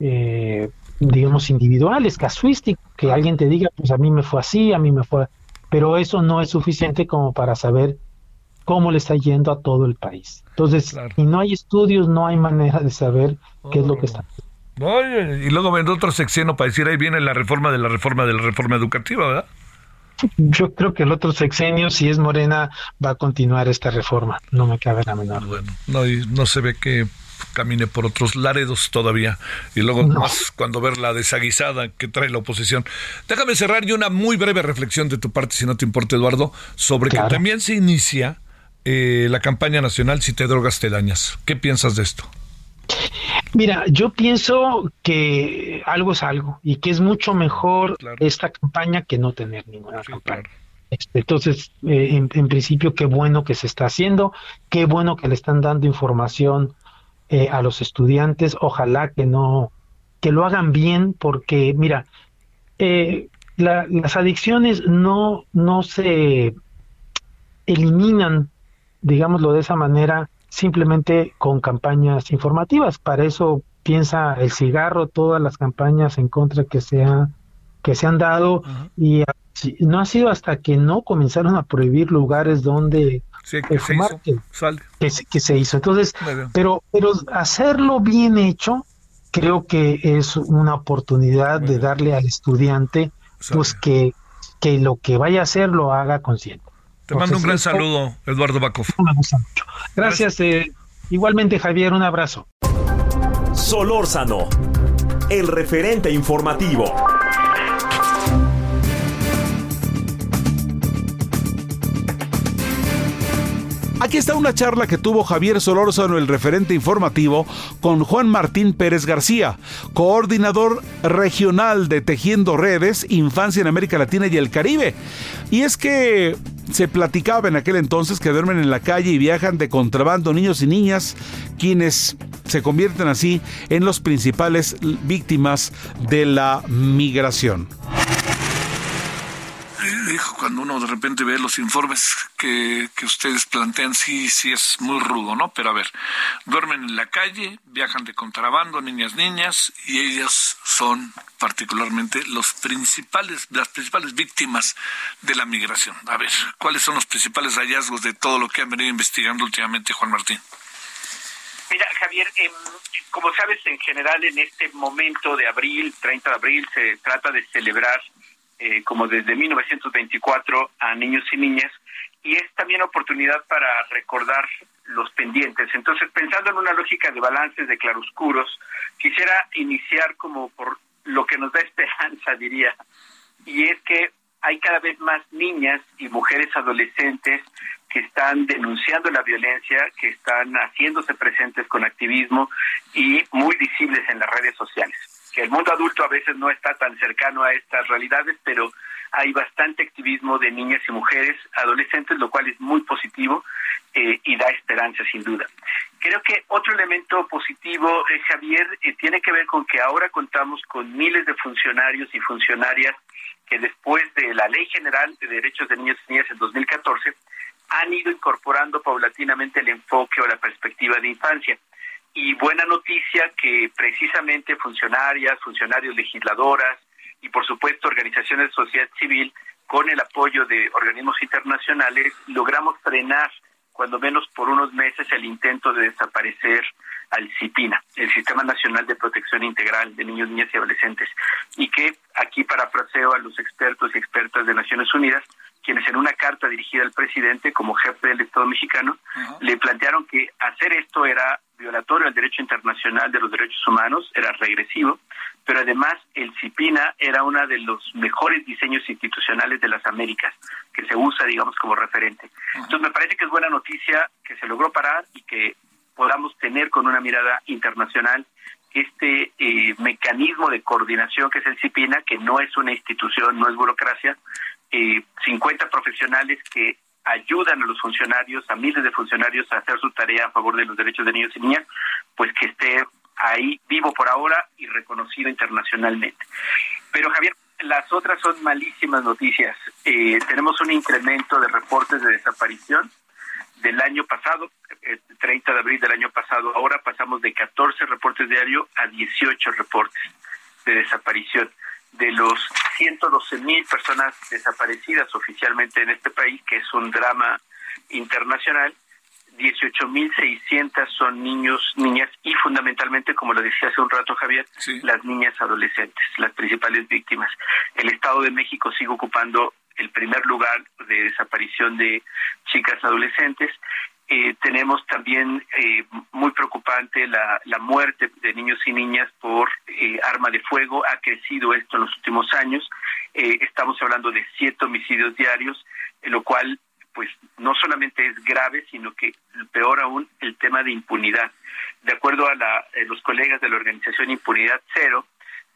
eh, digamos, individuales, casuísticos, que alguien te diga, pues a mí me fue así, a mí me fue, pero eso no es suficiente como para saber cómo le está yendo a todo el país. Entonces, si no hay estudios, no hay manera de saber qué es lo que está. y luego vendrá otro sexenio para decir ahí viene la reforma de la reforma de la reforma educativa, ¿verdad? Yo creo que el otro sexenio, si es Morena, va a continuar esta reforma. No me cabe la menor. Bueno, no, y no se ve que camine por otros laredos todavía. Y luego más cuando ver la desaguisada que trae la oposición. Déjame cerrar y una muy breve reflexión de tu parte, si no te importa, Eduardo, sobre que también se inicia eh, la campaña nacional Si te drogas te dañas. ¿Qué piensas de esto? Mira, yo pienso que algo es algo y que es mucho mejor esta campaña que no tener ninguna campaña. Este, entonces, eh, en, en, principio, qué bueno que se está haciendo, qué bueno que le están dando información eh, a los estudiantes. Ojalá que no, que lo hagan bien, porque mira, eh, las adicciones no, no se eliminan, digámoslo de esa manera, simplemente con campañas informativas. Para eso piensa el cigarro, todas las campañas en contra que se, que se han dado. Y no ha sido hasta que no comenzaron a prohibir lugares donde que, se hizo, que, se hizo. Entonces, pero, pero hacerlo bien hecho, creo que es una oportunidad de darle al estudiante, pues que, que lo que vaya a hacer lo haga consciente. Te mando un gran saludo, Eduardo Bacov. Me gusta mucho. Gracias. Eh, igualmente, Javier, un abrazo. Solórzano, el referente informativo. Aquí está una charla que tuvo Javier Solórzano, el referente informativo, con Juan Martín Pérez García, coordinador regional de Tejiendo Redes, Infancia en América Latina y el Caribe. Y es que se platicaba en aquel entonces que duermen en la calle y viajan de contrabando niños y niñas, quienes se convierten así en los principales víctimas de la migración dijo, cuando uno de repente ve los informes que, que ustedes plantean, sí, sí es muy rudo, ¿no? Pero a ver, duermen en la calle, viajan de contrabando, niñas, niñas, y ellas son particularmente los principales, las principales víctimas de la migración. A ver, ¿cuáles son los principales hallazgos de todo lo que han venido investigando últimamente, Juan Martín? Mira, Javier, em, como sabes, en general en este momento de abril, 30 de abril, se trata de celebrar eh, como desde 1924 a niños y niñas y es también oportunidad para recordar los pendientes. Entonces, pensando en una lógica de balances de claroscuros, quisiera iniciar como por lo que nos da esperanza, diría, y es que hay cada vez más niñas y mujeres adolescentes que están denunciando la violencia, que están haciéndose presentes con activismo y muy visibles en las redes sociales que el mundo adulto a veces no está tan cercano a estas realidades, pero hay bastante activismo de niñas y mujeres, adolescentes, lo cual es muy positivo eh, y da esperanza sin duda. Creo que otro elemento positivo, eh, Javier, eh, tiene que ver con que ahora contamos con miles de funcionarios y funcionarias que después de la Ley General de Derechos de Niños y Niñas en 2014 han ido incorporando paulatinamente el enfoque o la perspectiva de infancia y buena noticia que precisamente funcionarias, funcionarios legisladoras y por supuesto organizaciones de sociedad civil con el apoyo de organismos internacionales logramos frenar cuando menos por unos meses el intento de desaparecer al CIPINA, el Sistema Nacional de Protección Integral de Niños, Niñas y Adolescentes, y que aquí parafraseo a los expertos y expertas de Naciones Unidas, quienes en una carta dirigida al presidente como jefe del Estado mexicano le plantearon que hacer esto era violatorio al derecho internacional de los derechos humanos, era regresivo, pero además el CIPINA era uno de los mejores diseños institucionales de las Américas, que se usa, digamos, como referente. Entonces me parece que es buena noticia que se logró parar y que podamos tener con una mirada internacional este eh, mecanismo de coordinación que es el CIPINA, que no es una institución, no es burocracia, eh, 50 profesionales que ayudan a los funcionarios, a miles de funcionarios a hacer su tarea a favor de los derechos de niños y niñas, pues que esté ahí vivo por ahora y reconocido internacionalmente. Pero Javier, las otras son malísimas noticias. Eh, tenemos un incremento de reportes de desaparición del año pasado, el 30 de abril del año pasado. Ahora pasamos de 14 reportes diarios a 18 reportes de desaparición de los 112 mil personas desaparecidas oficialmente en este país, que es un drama internacional, 18.600 son niños, niñas y fundamentalmente, como lo decía hace un rato Javier, las niñas adolescentes, las principales víctimas. El Estado de México sigue ocupando el primer lugar de desaparición de chicas adolescentes. Eh, tenemos también eh, muy preocupante la, la, muerte de niños y niñas por eh, arma de fuego. Ha crecido esto en los últimos años. estamos hablando de siete homicidios diarios, lo cual pues no solamente es grave, sino que peor aún el tema de impunidad. De acuerdo a la, los colegas de la organización Impunidad Cero,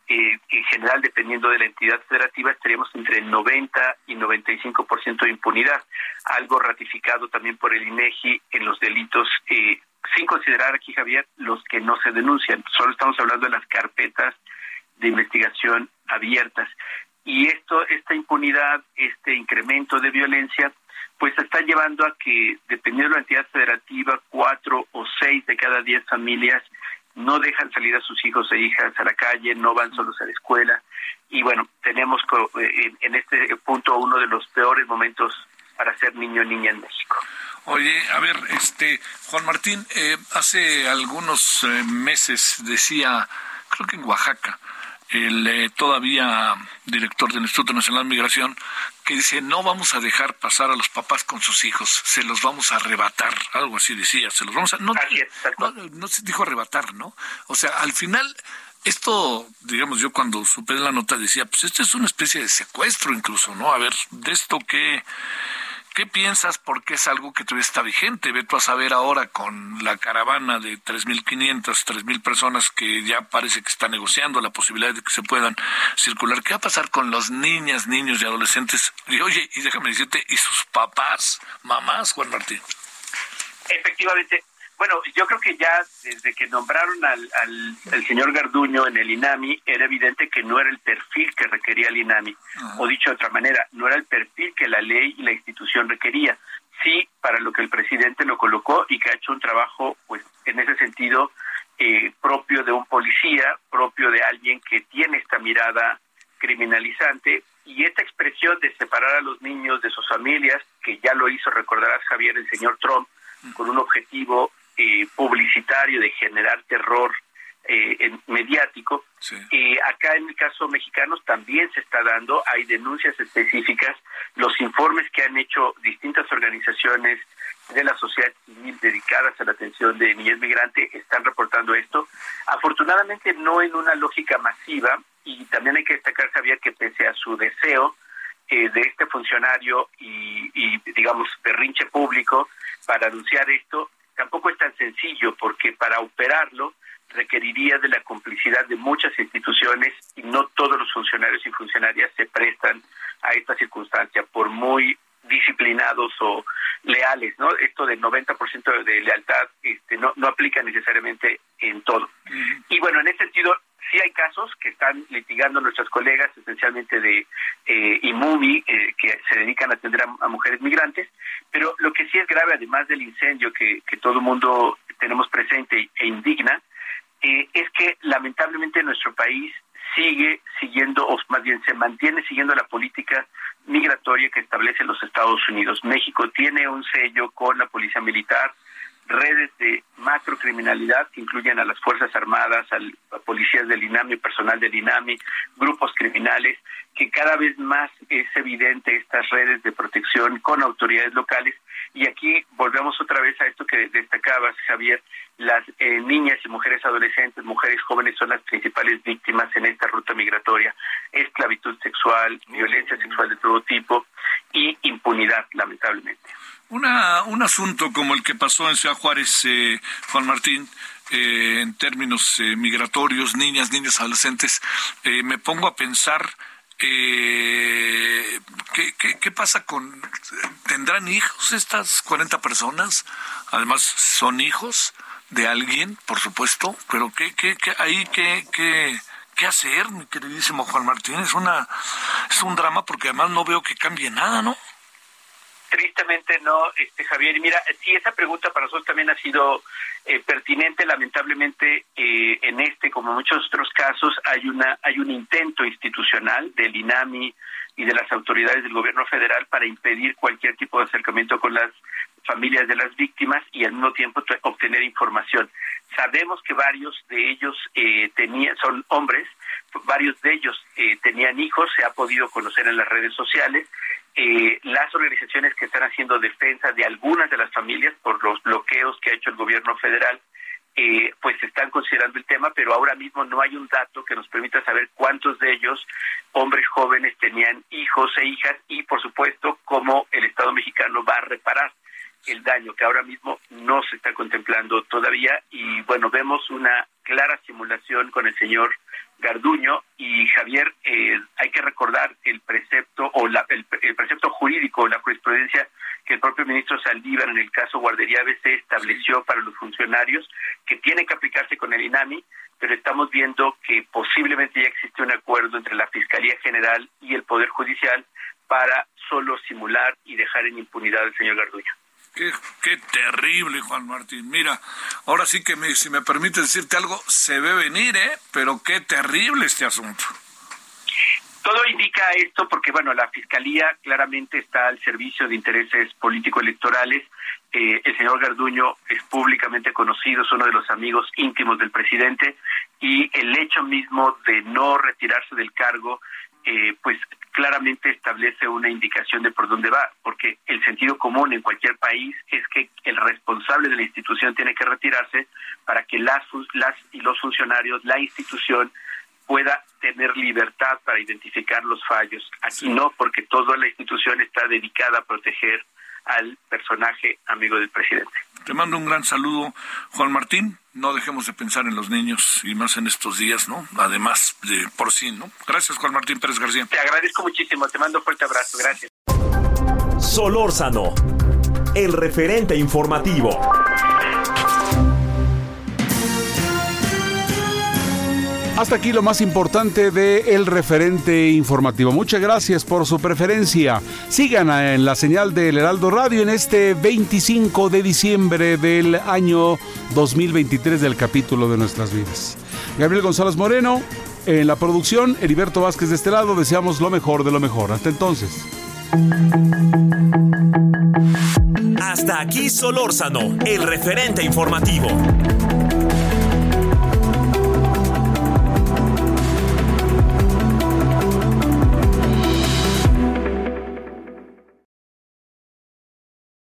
eh, en general, dependiendo de la entidad federativa, estaríamos entre el 90 y 95% de impunidad, algo ratificado también por el INEGI en los delitos, eh, sin considerar aquí, Javier, los que no se denuncian. Solo estamos hablando de las carpetas de investigación abiertas. Y esto, esta impunidad, este incremento de violencia, pues está llevando a que, dependiendo de la entidad federativa, cuatro o seis de cada diez familias no dejan salir a sus hijos e hijas a la calle, no van solos a la escuela. Y bueno, tenemos eh, en este punto uno de los peores momentos para ser niño o niña en México. Oye, a ver, este Juan Martín, eh, hace algunos eh, meses decía, creo que en Oaxaca, el todavía director del Instituto Nacional de Migración, que dice, no vamos a dejar pasar a los papás con sus hijos, se los vamos a arrebatar, algo así decía, se los vamos a... No, no, se dijo arrebatar, ¿no? O sea, al final, esto, digamos, yo cuando supe la nota decía, pues esto es una especie de secuestro incluso, ¿no? A ver, de esto que ¿Qué piensas? Porque es algo que todavía está vigente. Ve tú a saber ahora con la caravana de 3.500, 3.000 personas que ya parece que está negociando la posibilidad de que se puedan circular. ¿Qué va a pasar con los niñas, niños y adolescentes? Y oye, y déjame decirte, ¿y sus papás, mamás, Juan Martín? Efectivamente, bueno, yo creo que ya desde que nombraron al, al, señor Garduño en el INAMI, era evidente que no era el perfil que requería el INAMI. O dicho de otra manera, no era el perfil que la ley y la institución requería. Sí, para lo que el presidente lo colocó y que ha hecho un trabajo, pues, en ese sentido, eh, propio de un policía, propio de alguien que tiene esta mirada criminalizante y esta expresión de separar a los niños de sus familias, que ya lo hizo, recordarás Javier, el señor Trump, con un objetivo eh, publicitario de generar terror eh, mediático. y acá en el caso mexicano también se está dando, hay denuncias específicas, los informes que han hecho distintas organizaciones de la sociedad civil dedicadas a la atención de niñez migrante están reportando esto. Afortunadamente no en una lógica masiva y también hay que destacar, Javier, que pese a su deseo eh, de este funcionario y, y, digamos, berrinche público para anunciar esto, tampoco es tan sencillo porque para operarlo requeriría de la complicidad de muchas instituciones y no todos los funcionarios y funcionarias se prestan a esta circunstancia, por muy disciplinados o leales, ¿no? Esto del 90% de lealtad este, no, no aplica necesariamente en todo. Y bueno, en ese sentido, sí hay casos que están litigando nuestras colegas, esencialmente de eh, IMUMI, eh, que se dedican a atender a, mujeres migrantes, pero lo que sí es grave, además del incendio que, que todo el mundo tenemos presente e indigna, eh, es que lamentablemente nuestro país sigue siguiendo, o más bien se mantiene siguiendo la política migratoria que establece los Estados Unidos. México tiene un sello con la Policía Militar, redes de macrocriminalidad que incluyen a las Fuerzas Armadas, a policías del INAMI, personal del INAMI, grupos criminales, que cada vez más es evidente estas redes de protección con autoridades locales. Y aquí volvemos otra vez a esto que destacabas, Javier, las eh, niñas y mujeres adolescentes, mujeres jóvenes son las principales víctimas en esta ruta migratoria. Esclavitud sexual, violencia sexual de todo tipo y impunidad, lamentablemente. Una, un asunto como el que pasó en Ciudad Juárez, eh, Juan Martín, eh, en términos eh, migratorios, niñas, niños, adolescentes, me pongo a pensar ¿qué, qué, pasa con... ¿Tendrán hijos estas 40 personas? Además, son hijos de alguien, por supuesto, pero ¿qué, qué, qué ahí qué, qué, qué hacer, mi queridísimo Juan Martín? Es, una, es un drama porque además no veo que cambie nada, ¿no? Tristemente no, este Javier. Mira, sí, esa pregunta para nosotros también ha sido eh, pertinente. Lamentablemente, eh, en este, como en muchos otros casos, hay una hay un intento institucional del INAMI y de las autoridades del gobierno federal para impedir cualquier tipo de acercamiento con las familias de las víctimas y al mismo tiempo obtener información. Sabemos que varios de ellos eh, tenían, son hombres, varios de ellos eh, tenían hijos, se ha podido conocer en las redes sociales. Eh, las organizaciones que están haciendo defensa de algunas de las familias por los bloqueos que ha hecho el gobierno federal eh, pues están considerando el tema, pero ahora mismo no hay un dato que nos permita saber cuántos de ellos, hombres jóvenes, tenían hijos e hijas y, por supuesto, cómo el Estado mexicano va a reparar el daño que ahora mismo no se está contemplando todavía. Y bueno, vemos una clara simulación con el señor Garduño y Javier, eh, hay que recordar el precepto o la, el, precepto jurídico, la jurisprudencia que el propio ministro Saldívar en el caso Guardería ABC estableció para los funcionarios que tiene que aplicarse con el INAMI, pero estamos viendo que posiblemente ya existe un acuerdo entre la Fiscalía General y el Poder Judicial para solo simular y dejar en impunidad al señor Garduño. Qué, terrible, Juan Martín. Mira, ahora sí que me, si me permite decirte algo, se ve venir, ¿eh? Pero qué terrible este asunto. Todo indica esto porque, bueno, la Fiscalía claramente está al servicio de intereses político-electorales. Eh, el señor Garduño es públicamente conocido, es uno de los amigos íntimos del presidente y el hecho mismo de no retirarse del cargo eh, pues claramente establece una indicación de por dónde va, porque el sentido común en cualquier país es que el responsable de la institución tiene que retirarse para que las, las y los funcionarios, la institución pueda tener libertad para identificar los fallos. Aquí no, porque toda la institución está dedicada a proteger al personaje amigo del presidente. Te mando un gran saludo, Juan Martín. No dejemos de pensar en los niños y más en estos días, ¿no? Además de por sí, ¿no? Gracias, Juan Martín Pérez García. Te agradezco muchísimo. Te mando un fuerte abrazo. Gracias. Solórzano, el referente informativo. Hasta aquí lo más importante de El Referente Informativo. Muchas gracias por su preferencia. Sigan en la señal del Heraldo Radio en este 25 de diciembre del año 2023 del capítulo de nuestras vidas. Gabriel González Moreno en la producción, Heriberto Vázquez de este lado, deseamos lo mejor de lo mejor. Hasta entonces. Hasta aquí Solórzano, el referente informativo.